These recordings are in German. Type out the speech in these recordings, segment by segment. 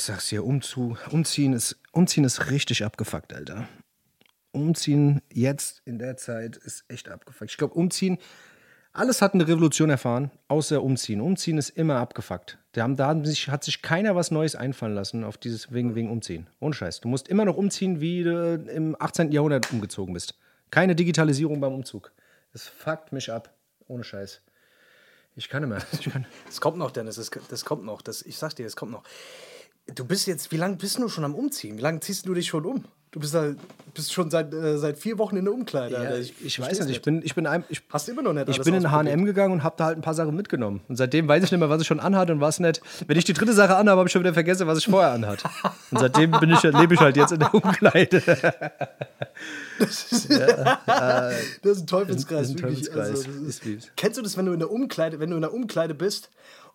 Ich sag's dir, umzu, umziehen, ist, umziehen ist richtig abgefuckt, Alter. Umziehen jetzt in der Zeit ist echt abgefuckt. Ich glaube, umziehen, alles hat eine Revolution erfahren, außer umziehen. Umziehen ist immer abgefuckt. Da, haben, da haben sich, hat sich keiner was Neues einfallen lassen auf dieses wegen, wegen Umziehen. Ohne Scheiß. Du musst immer noch umziehen, wie du im 18. Jahrhundert umgezogen bist. Keine Digitalisierung beim Umzug. Das fuckt mich ab. Ohne Scheiß. Ich kann kann, Das kommt noch, Dennis, das, das kommt noch. Das, ich sag dir, das kommt noch. Du bist jetzt, wie lange bist du schon am Umziehen? Wie lange ziehst du dich schon um? Du bist, da, bist schon seit, äh, seit vier Wochen in der Umkleide. ja, ich, ich versteh's weiß nicht. Ich bin, ich bin, ein, ich, Hast du immer noch nicht Ich bin in? H&M gegangen und habe da halt ein paar Sachen mitgenommen. Und seitdem weiß ich nicht mehr, was ich schon anhatte und was nicht. Wenn ich die dritte Sache anhabe, habe ich schon wieder vergessen, was ich vorher anhatte. Und seitdem bin ich, lebe ich halt jetzt in der Umkleide. Das ist ein Teufelskreis. Das ist ein. Teufelskreis. Also, ist, kennst du das, wenn du in der Umkleide, wenn du in der Umkleide bist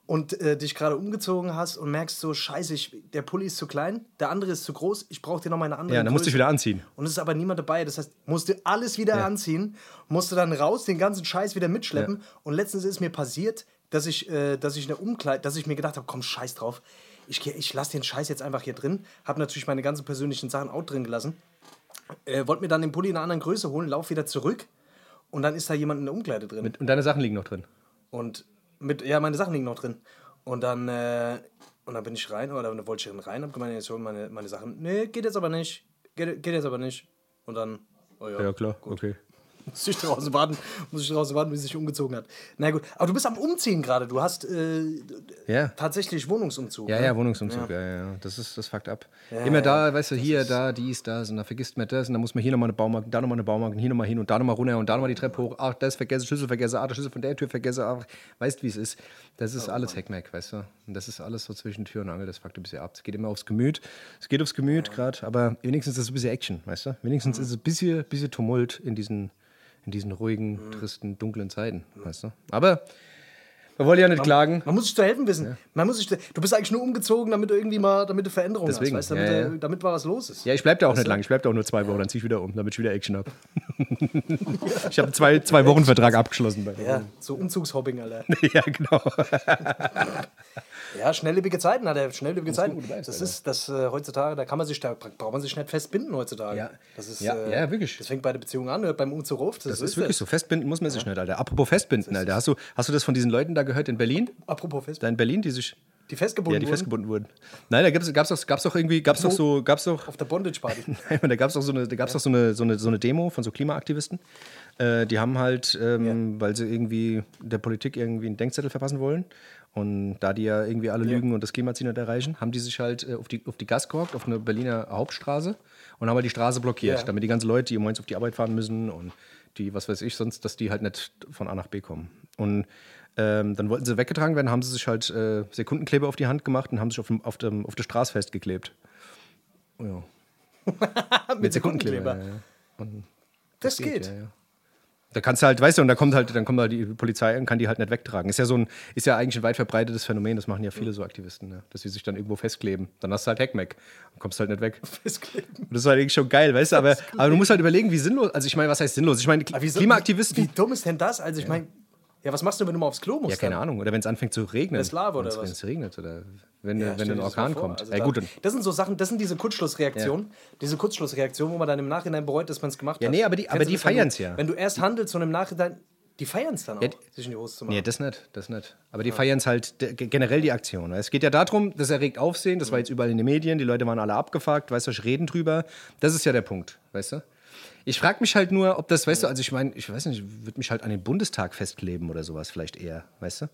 und äh, dich gerade umgezogen hast und merkst so, scheiße, ich, der Pulli ist zu klein, der andere ist zu groß, ich brauche dir noch meine andere Ja, dann musste ich Größe. wieder anziehen. Und es ist aber niemand dabei. Das heißt, musste alles wieder anziehen, musste dann raus, den ganzen Scheiß wieder mitschleppen. Und letztens ist mir passiert, dass ich, äh, dass ich in der Umkleide, dass ich mir gedacht habe, komm, scheiß drauf. Ich, ich lasse den Scheiß jetzt einfach hier drin. Habe natürlich meine ganzen persönlichen Sachen auch drin gelassen. Äh, Wollte mir dann den Pulli in einer anderen Größe holen, lauf wieder zurück. Und dann ist da jemand in der Umkleide drin. Und deine Sachen liegen noch drin. Und mit, ja, meine Sachen liegen noch drin. Und dann, äh, und dann bin ich rein, oder dann wollte ich rein, hab gemeint, jetzt holen meine, meine Sachen. Nee, geht jetzt aber nicht. Geht, geht jetzt aber nicht. Und dann, oh ja, Ja, klar. Okay. muss ich draußen warten, muss ich draußen warten, bis sich umgezogen hat. Na gut, aber du bist am Umziehen gerade. Du hast äh, Ja. tatsächlich Wohnungsumzug. Ja, ne? ja, Wohnungsumzug, ja, ja, ja. Das ist das fuckt ab. Immer da, weißt du, hier, da, dies, das, und da vergisst man das, und dann muss man hier nochmal eine Baumarkt, da nochmal eine Baumarkt, hier nochmal hin und da nochmal runter und da nochmal die Treppe hoch. Ach, das vergesse, Schlüssel vergesse, ah, der Schlüssel von der Tür vergesse, ach, weißt wie es ist. Das ist alles Heckmeck, weißt du. Und das ist alles so zwischen Tür und Angel, das fuckt ein bisschen ab. Es geht immer aufs Gemüt. Es geht aufs Gemüt gerade, aber wenigstens ist es ein bisschen Action, weißt du. Wenigstens ist es ein bisschen, bisschen Tumult in diesen, in diesen ruhigen, tristen, dunklen Zeiten, weißt du. Aber wir wollen ja nicht klagen. Man muss sich zu helfen wissen. Man muss sich, du bist eigentlich nur umgezogen, damit du irgendwie mal, damit du Veränderungen Deswegen, hast, weißt, damit, ja, ja. du- damit mal was los ist. Ja, ich bleib da auch nicht lang. Ich bleib da auch nur zwei Wochen. Dann zieh ich wieder um, damit ich wieder Action hab. ich habe zwei, zwei Wochen Vertrag abgeschlossen. Bei Ja, so Umzugshopping, Alter. ja, genau. Ja, schnelllebige Zeiten hat er, schnelllebige Zeiten. du bleibst, das ist das äh, heutzutage, da kann man sich, da braucht man sich nicht festbinden heutzutage. Ja. das ist, Ja, äh, ja, wirklich. Das fängt bei der Beziehung an, hört beim Umzug auf. Das, Das ist wirklich so. Festbinden muss man sich nicht, Alter. Apropos Festbinden, Alter. Hast du, hast du das von diesen Leuten da gehört in Berlin? Apropos fest, Da in Berlin, die sich. Die festgebunden Ja, die wurden festgebunden wurden. Nein, da gab's, gab's doch, gab's doch irgendwie, gab's doch so, gab's doch. auf der Bondage-Party. Nein, da gab es doch, so eine, da gab's doch so, eine, so, eine, so eine Demo von so Klimaaktivisten. Äh, die haben halt, ähm, weil sie irgendwie der Politik irgendwie einen Denkzettel verpassen wollen und da die ja irgendwie alle lügen und das Klimaziel nicht erreichen, haben die sich halt äh, auf, die, auf die Gas gehockt, auf eine Berliner Hauptstraße und haben halt die Straße blockiert, Ja. damit die ganzen Leute, die morgens auf die Arbeit fahren müssen und die, was weiß ich, sonst, dass die halt nicht von A nach B kommen. Und ähm, dann wollten sie weggetragen werden, haben sie sich halt äh, Sekundenkleber auf die Hand gemacht und haben sich auf, dem, auf, dem, auf der Straße festgeklebt. Ja. Mit Sekundenkleber. Sekundenkleber. Ja, ja. Und Das geht. Ja, ja. Da kannst du halt, weißt du, und da kommt halt, dann kommt halt die Polizei und kann die halt nicht wegtragen. Ist ja so ein, ist ja eigentlich ein weit verbreitetes Phänomen, das machen ja viele so Aktivisten, ne? dass sie sich dann irgendwo festkleben. Dann hast du halt Heckmeck und kommst halt nicht weg. Festkleben. Das ist halt eigentlich schon geil, weißt du, aber, aber du musst halt überlegen, wie sinnlos, also ich meine, was heißt sinnlos? Ich meine, Klimaaktivisten, Wie, wie dumm ist denn das? Also ich meine, ja, was machst du, wenn du mal aufs Klo musst? ja, keine dann? Ahnung, oder wenn es anfängt zu regnen. Wenn's Lava oder Wenn's- was? Wenn es regnet oder wenn, Ja, wenn ein das Orkan kommt. Also ja, gut, dann, das sind so Sachen, das sind diese Kurzschlussreaktionen, diese Kurzschlussreaktionen, wo man dann im Nachhinein bereut, dass man es gemacht Ja, hat. nee, aber die- aber die das, du- feiern's ja. Wenn du erst handelst und im Nachhinein, die feiern es dann auch, Ja, sich in die Hose zu machen. Nee, das nicht, das nicht. Aber die feiern es halt generell die Aktion. Es geht ja darum, das erregt Aufsehen, das war jetzt überall in den Medien, die Leute waren alle abgefuckt, weißt du, reden drüber. Das ist ja der Punkt, weißt du? Ich frage mich halt nur, ob das, weißt du, also ich meine, ich weiß nicht, ich würde mich halt an den Bundestag festkleben oder sowas vielleicht eher, weißt du?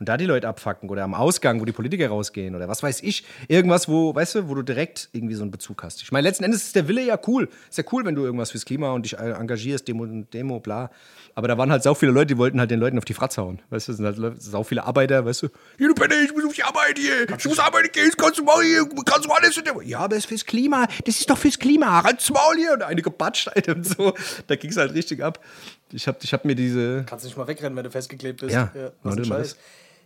Und da die Leute abfacken oder am Ausgang, wo die Politiker rausgehen oder was weiß ich, irgendwas, wo, weißt du, wo du direkt irgendwie so einen Bezug hast. Ich meine, letzten Endes ist der Wille ja cool. Ist ja cool, wenn du irgendwas fürs Klima und dich engagierst, Demo, Demo, bla. Aber da waren halt sau viele Leute, die wollten halt den Leuten auf die Fratze hauen. Weißt du, sind halt sau viele Arbeiter, weißt du, hier, du Penner, ich muss auf die Arbeit hier, ich muss arbeiten gehen, kannst du mal hier, kannst du alles. in der-" Ja, aber es ist fürs Klima, das ist doch fürs Klima, ranz Maul hier. Und eine gebatscht halt und so. Da ging es halt richtig ab. Ich hab, ich hab mir diese, Kannst nicht mal wegrennen, wenn du festgeklebt bist. Ja, was warte ein mal.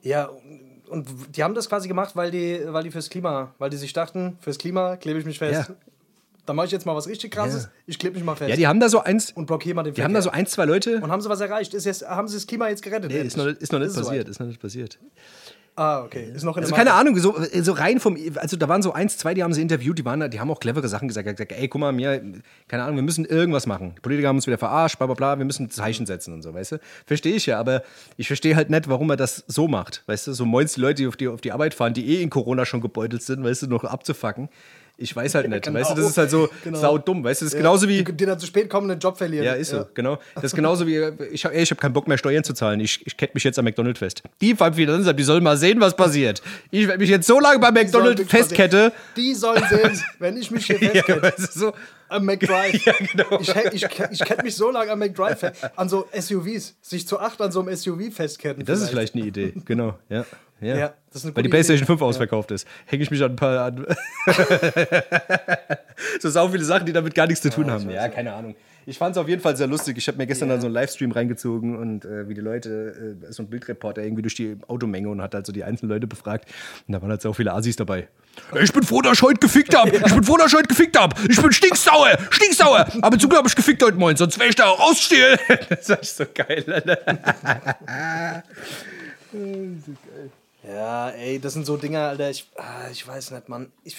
Ja, und die haben das quasi gemacht, weil die, weil die fürs Klima, weil die sich dachten, fürs Klima klebe ich mich fest. Ja. Da mache ich jetzt mal was richtig krasses, Ja. ich klebe mich mal fest. ja, die haben da so eins, und blockiere mal den die haben da so ein, zwei Leute, Und haben sie was erreicht? Ist jetzt, haben sie das Klima jetzt gerettet? Nee, ist noch, ist noch nicht Ist passiert, ist noch nicht passiert. Ah, okay. Ist noch in Also keine. Ahnung, so, so rein vom, also da waren so eins, zwei, die haben sie interviewt, die waren, da- die haben auch clevere Sachen gesagt, gesagt, ey, guck mal, mir, keine Ahnung, wir müssen irgendwas machen. Die Politiker haben uns wieder verarscht, bla bla bla, wir müssen Zeichen setzen und so, weißt du? Verstehe ich ja, aber ich verstehe halt nicht, warum er das so macht, weißt du? So moins die Leute, die auf die, auf die Arbeit fahren, die eh in Corona schon gebeutelt sind, weißt du, noch abzufacken. Ich weiß halt nicht, genau. weißt du, das ist halt so Genau. saudumm, weißt du, das ist genauso wie, Die, die dann zu spät kommen, einen Job verlieren. ja, ist so, genau. Das ist genauso wie, ich habe ich hab keinen Bock mehr Steuern zu zahlen. Ich, ich kette mich jetzt am McDonald's fest. Die Finanzamt, die sollen mal sehen, was passiert. Ich werde mich jetzt so lange sollen McDonald's festkette. Die sollen sehen, wenn ich mich hier Ja, festkette. weißt du, so, Am McDrive. genau. Ich, ich, ich kette mich so lange am McDrive fest. An so SUVs. Sich zu acht an so einem SUV festketten. das ist vielleicht eine Idee, genau. Ja, ja. Ja, das ist eine Weil die PlayStation Idee. 5 ausverkauft ist. Hänge ich mich an ein paar an. so sau viele Sachen, die damit gar nichts zu tun haben. Ja, keine Ahnung. Ich fand es auf jeden Fall sehr lustig. Ich habe mir gestern dann so einen Livestream reingezogen und äh, wie die Leute, äh, so ein Bildreporter irgendwie durch die Automenge und hat halt so die einzelnen Leute befragt. Und da waren halt so viele Assis dabei. Ich bin froh, dass ich heute gefickt hab. Ich bin froh, dass ich heute gefickt hab. Ich bin stinksauer, stinksauer. Aber zum Glück hab ich gefickt heute Morgen, sonst wäre ich da rausstehlen. das war so geil, Alter. Ja, ey, das sind so Dinger, Alter. Ich, ah, ich weiß nicht, Mann. Ich,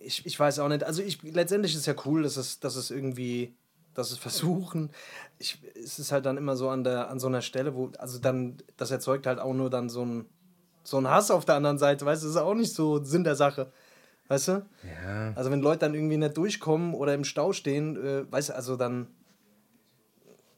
ich, ich weiß auch nicht. Also, ich, letztendlich ist es ja cool, dass es, dass es irgendwie, dass es versuchen. Ich, es ist halt dann immer so an, der, an so einer Stelle, wo, also dann, das erzeugt halt auch nur dann so ein, so ein Hass auf der anderen Seite, weißt du, das ist auch nicht so Sinn der Sache. Weißt du? Ja. Also, wenn Leute dann irgendwie nicht durchkommen oder im Stau stehen, äh, weißt du, also dann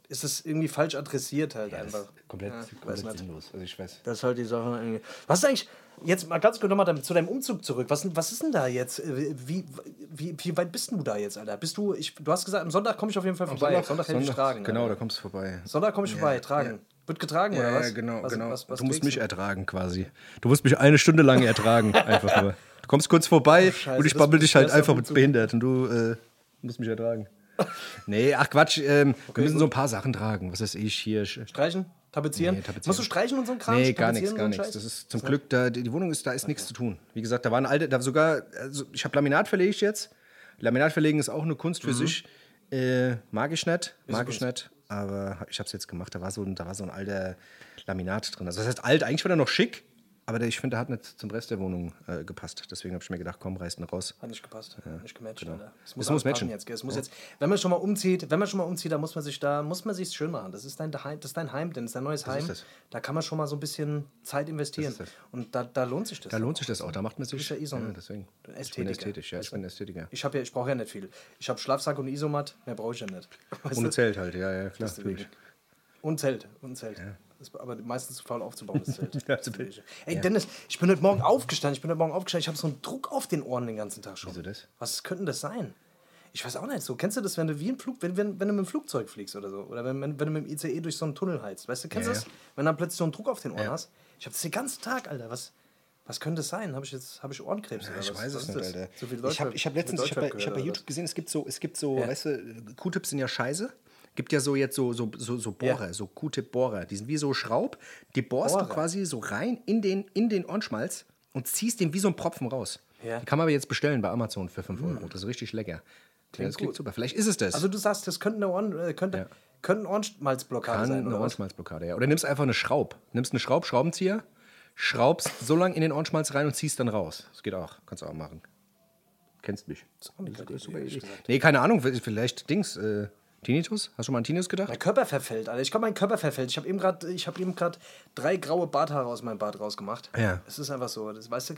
ist es irgendwie falsch adressiert halt einfach. Komplett, Ja, komplett sinnlos. Also ich weiß. Das ist halt die Sache irgendwie. Was ist eigentlich, jetzt mal ganz kurz nochmal zu deinem Umzug zurück. Was, was ist denn da jetzt? Äh, Wie, wie, wie weit bist du da jetzt, Alter? Bist du, ich, du hast gesagt, am Sonntag komme ich auf jeden Fall vorbei. Sonntag, Sonntag helfe ich tragen. Genau, Alter. da kommst du vorbei. Sonntag komme ich vorbei, tragen. Wird getragen oder was? Ja, genau, was, genau. Was, was du musst mich ertragen quasi. Du musst mich eine Stunde lang ertragen, einfach nur. Du kommst kurz vorbei Oh, Scheiße, und ich babbel dich halt einfach mit Umzug. behindert und du äh, musst mich ertragen. Nee, ach Quatsch, ähm, wir müssen so ein paar Sachen tragen. Was weiß ich hier. Streichen? Tapezieren? Nee, tapezieren. Musst du streichen und so ein Kram? Nee, gar nichts, gar nichts. Das ist zum Glück, da, die Wohnung ist, da ist nichts zu tun. Wie gesagt, da waren alte, da sogar, also ich habe Laminat verlegt jetzt. Laminat verlegen ist auch eine Kunst Mhm. für sich. Äh, mag ich nicht, mag ich nicht, aber ich habe es jetzt gemacht. Da war, so ein, da war so ein alter Laminat drin. Also das heißt alt, eigentlich war der noch schick, aber ich finde, der hat nicht zum Rest der Wohnung äh, gepasst. Deswegen habe ich mir gedacht, komm, reißt ihn raus. Hat nicht gepasst, hat nicht gematcht, Alter. Es Es muss, muss alles passen matchen. jetzt? Es muss jetzt, wenn man schon mal umzieht, wenn man schon mal umzieht, da muss man sich da, muss man sich schön machen. Das ist dein Heim, das ist dein Heim, denn das ist dein neues Heim. das. Da kann man schon mal so ein bisschen Zeit investieren. Und da, da lohnt sich das. Da lohnt sich das auch, da macht man sich. ja eh so ein deswegen. Ich bin ästhetisch, ja, ich bin Ästhetiker. Ich habe ja, ich brauche ja nicht viel. Ich habe Schlafsack und Isomat, mehr brauche ich ja nicht. Weißt Ohne du? Zelt halt, ja, ja, klar. Deswegen. Und Zelt, und Zelt. Das, aber meistens zu faul aufzubauen, das Zelt. Ja. Ey, Dennis, ich bin heute Morgen aufgestanden. Ich bin heute Morgen aufgestanden. Ich habe so einen Druck auf den Ohren den ganzen Tag schon. Wieso das? Was könnte das sein? Ich weiß auch nicht so. Kennst du das, wenn du wie ein Flug, wenn, wenn, wenn du mit dem Flugzeug fliegst oder so? Oder wenn, wenn, wenn du mit dem ICE durch so einen Tunnel heizt? Weißt du, kennst du Ja, das? Wenn dann plötzlich so einen Druck auf den Ohren Ja. hast. Ich habe das den ganzen Tag, Alter. Was, was könnte das sein? Habe ich jetzt habe ich Ohrenkrebs oder Ich was? weiß was es nicht? Alter. Viel ich habe ich hab letztens, ich habe bei, ich hab bei YouTube gesehen, es gibt so, es gibt so, Ja. weißt du, Q-Tips sind ja scheiße. Gibt ja so jetzt so, so, so, so Bohrer, Ja. so Q-Tip-Bohrer. Die sind wie so Schraub. Die bohrst Bohrer. du quasi so rein in den, in den Ohrenschmalz und ziehst den wie so ein Propfen raus. Ja. Die kann man aber jetzt bestellen bei Amazon für 5 Euro. Das ist richtig lecker. ja, das klingt gut. super. Vielleicht ist es das. Also du sagst, das könnte eine, Ohren, äh, könnte, Ja. könnte eine Ohrenmalzblockade Kann sein, eine oder was? Ohrenschmalzblockade, ja. Oder nimmst einfach eine Schraub. Nimmst eine Schraub, Schraubenzieher, schraubst so lange in den Ohrenschmalz rein und ziehst dann raus. Das geht auch. Kannst du auch machen. Kennst mich. ist auch eine gute super Idee, Idee. ehrlich gesagt. Nee, keine Ahnung, vielleicht Dings. Äh, Tinnitus? Hast du schon mal an Tinnitus gedacht? Mein Körper verfällt, Alter. Ich glaube, mein Körper verfällt. Ich habe eben gerade hab drei graue Barthaare aus meinem Bart rausgemacht. Ja. Es ist einfach so. Das, weißt du,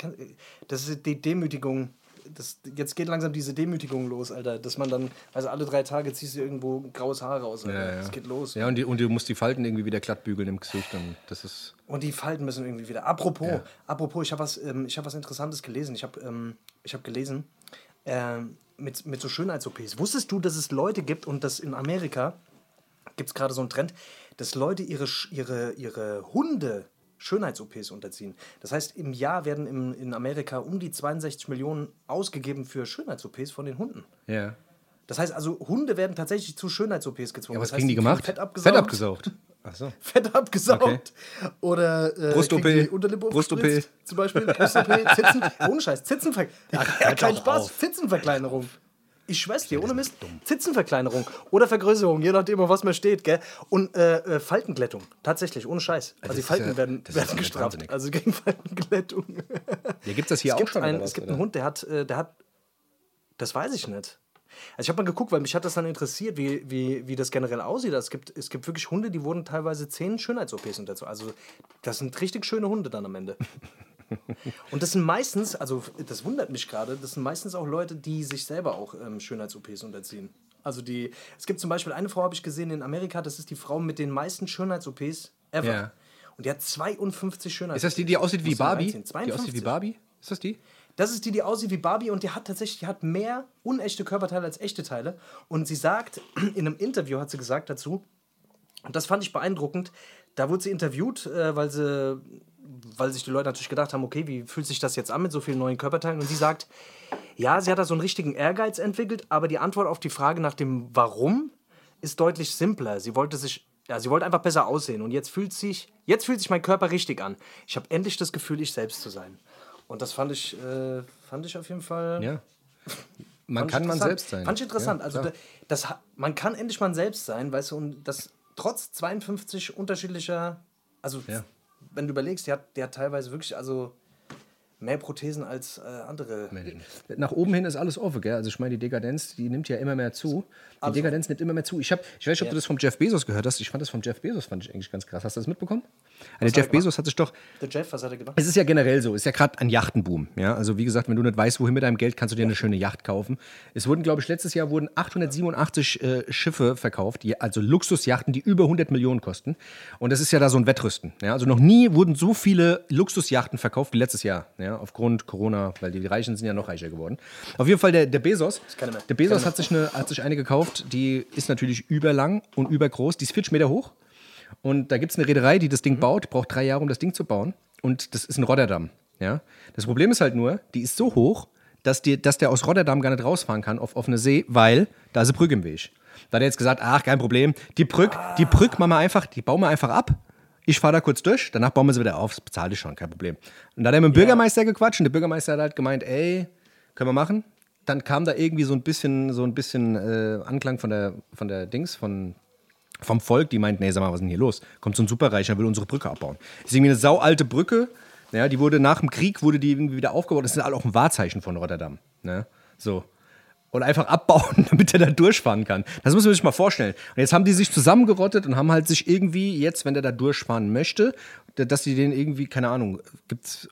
das ist die Demütigung. Das, jetzt geht langsam diese Demütigung los, Alter. Dass man dann, also alle drei Tage ziehst du irgendwo graues Haar raus, Alter. Es geht los. Ja, und, die, und du musst die Falten irgendwie wieder glatt bügeln im Gesicht. Und das ist. Und die Falten müssen irgendwie wieder. Apropos, apropos, ich habe was, ähm, ich hab was Interessantes gelesen. Ich habe ähm, ich hab gelesen, ähm, mit, mit so Schönheits-OPs. Wusstest du, dass es Leute gibt und dass in Amerika gibt es gerade so einen Trend, dass Leute ihre, ihre, ihre Hunde Schönheits-OPs unterziehen. Das heißt, im Jahr werden im, in Amerika um die 62 Millionen ausgegeben für Schönheits-OPs von den Hunden. Ja. Das heißt also, Hunde werden tatsächlich zu Schönheits-OPs gezwungen. Ja, was das heißt, kriegen die gemacht? Fett abgesaugt. Fett abgesaugt. Ach so. Fett abgesaugt. Okay. Oder äh, Brust-OP. die Unterlippe Brust-OP. aufgespritzt, Zum Beispiel Brust-OP, Zitzen. Ohne Scheiß, Zitzenverkleinerung. Ja, hört kein Spaß, auf. Zitzenverkleinerung. Ich schwör's dir, ohne Mist. Zitzenverkleinerung oder Vergrößerung, je nachdem, auf was man steht, gell? Und äh, äh, Faltenglättung, tatsächlich, ohne Scheiß. Also, die ist Falten ja- werden, das werden ja gestraft. wahnsinnig. Also gegen Faltenglättung. Ja, gibt es das hier es auch gibt, schon? einen, oder es was, gibt oder? einen Hund, der hat, äh, der hat, das weiß ich nicht. Also ich habe mal geguckt, weil mich hat das dann interessiert, wie, wie, wie das generell aussieht. Es gibt, es gibt wirklich Hunde, die wurden teilweise zehn Schönheits-OPs und dazu. Also das sind richtig schöne Hunde dann am Ende. Und das sind meistens, also das wundert mich gerade, das sind meistens auch Leute, die sich selber auch ähm, Schönheits-OPs unterziehen. Also die, es gibt zum Beispiel eine Frau, habe ich gesehen in Amerika, das ist die Frau mit den meisten Schönheits-OPs ever. Ja. Und die hat 52 Schönheits-OPs. Ist das die, die aussieht wie Barbie? Die aussieht wie 52. Barbie? Ist das die? Das ist die, die aussieht wie Barbie und die hat tatsächlich die hat mehr unechte Körperteile als echte Teile. Und sie sagt, in einem Interview hat sie gesagt dazu, und das fand ich beeindruckend, da wurde sie interviewt, äh, weil, sie, weil sich die Leute natürlich gedacht haben, okay, wie fühlt sich das jetzt an mit so vielen neuen Körperteilen? Und sie sagt, ja, sie hat da so einen richtigen Ehrgeiz entwickelt, aber die Antwort auf die Frage nach dem Warum ist deutlich simpler. Sie wollte sich, ja, sie wollte einfach besser aussehen und jetzt fühlt sich, jetzt fühlt sich mein Körper richtig an. Ich habe endlich das Gefühl, ich selbst zu sein. Und das fand ich, äh, fand ich auf jeden Fall. Ja. Man kann man selbst sein. Fand ich interessant. Ja, also das, man kann endlich man selbst sein, weißt du, und das trotz 52 unterschiedlicher, also Ja. wenn du überlegst, der hat, der hat teilweise wirklich also mehr Prothesen als äh, andere. Nach oben hin ist alles offen, gell? Also ich meine, die Dekadenz, die nimmt ja immer mehr zu. Die Also- Dekadenz nimmt immer mehr zu. Ich, hab, ich weiß nicht, ob du das vom Jeff Bezos gehört hast. Ich fand das vom Jeff Bezos, fand ich eigentlich ganz krass. Hast du das mitbekommen? Der hat Jeff? Bezos hat sich doch Der Jeff, was hat er gemacht? Es ist ja generell so, es ist ja gerade ein Yachtenboom. Ja? Also wie gesagt, wenn du nicht weißt, wohin mit deinem Geld, kannst du dir eine schöne Yacht kaufen. Es wurden, glaube ich, letztes Jahr wurden 887 äh, Schiffe verkauft, also Luxusjachten, die über 100 Millionen kosten. Und das ist ja da so ein Wettrüsten. Ja? Also noch nie wurden so viele Luxusjachten verkauft wie letztes Jahr. Ja? Aufgrund Corona, weil die Reichen sind ja noch reicher geworden. Auf jeden Fall der, der Bezos. Der Bezos hat sich, eine, hat sich eine gekauft, die ist natürlich überlang und übergroß. Die ist 40 Meter hoch. Und da gibt es eine Reederei, die das Ding baut, braucht drei Jahre, um das Ding zu bauen. Und das ist in Rotterdam. Ja? Das Problem ist halt nur, die ist so hoch, dass, die, dass der aus Rotterdam gar nicht rausfahren kann auf offene See, weil da ist eine Brücke im Weg. Da hat er jetzt gesagt, ach, kein Problem, die Brücke, die Brücke machen wir einfach, die bauen wir einfach ab. Ich fahre da kurz durch, danach bauen wir sie wieder auf, das bezahle ich schon, kein Problem. Und da hat er mit dem Bürgermeister gequatscht und der Bürgermeister hat halt gemeint, ey, können wir machen. Dann kam da irgendwie so ein bisschen, so ein bisschen äh, Anklang von der, von der Dings, von, vom Volk, die meinten, nee, sag mal, was ist denn hier los? Kommt so ein Superreicher, will unsere Brücke abbauen. Das ist irgendwie eine saualte Brücke. Ja, die wurde nach dem Krieg, wurde die irgendwie wieder aufgebaut. Das ist auch ein Wahrzeichen von Rotterdam. Ne? So. Und einfach abbauen, damit er da durchfahren kann. Das muss man sich mal vorstellen. Und jetzt haben die sich zusammengerottet und haben halt sich irgendwie jetzt, wenn der da durchfahren möchte, dass die den irgendwie, keine Ahnung, gibt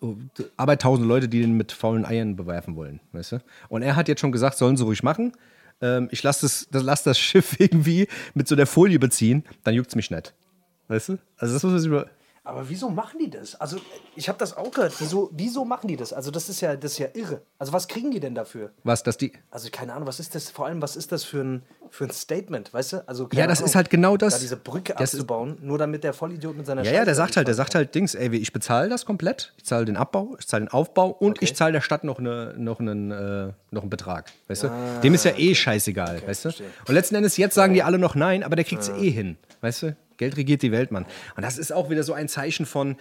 aber tausend Leute, die den mit faulen Eiern bewerfen wollen, weißt du? Und er hat jetzt schon gesagt, sollen sie ruhig machen. Ähm, ich lasse das, lass das Schiff irgendwie mit so der Folie beziehen, dann juckt es mich nicht. Weißt du? Also das muss man sich über. Aber wieso machen die das? Also, ich habe das auch gehört. Wieso, wieso machen die das? Also, das ist ja, das ist ja irre. Also, was kriegen die denn dafür? Was, dass die. Also, keine Ahnung, was ist das? Vor allem, was ist das für ein, für ein Statement, weißt du? Also, Ja, das Ahnung, ist halt genau das. Da diese Brücke Das abzubauen, nur damit der Vollidiot mit seiner Ja, ja, der sagt halt, der sagt halt Dings, ey, ich bezahle das komplett, ich zahle den Abbau, ich zahle den Aufbau und Okay. ich zahle der Stadt noch, eine, noch, einen, äh, noch einen Betrag, weißt du? Dem ist ja eh scheißegal, weißt du? Ah, verstehe. Und letzten Endes, jetzt sagen die alle noch nein, aber der kriegt es eh hin, weißt du? Geld regiert die Welt, Mann. Und das ist auch wieder so ein Zeichen von,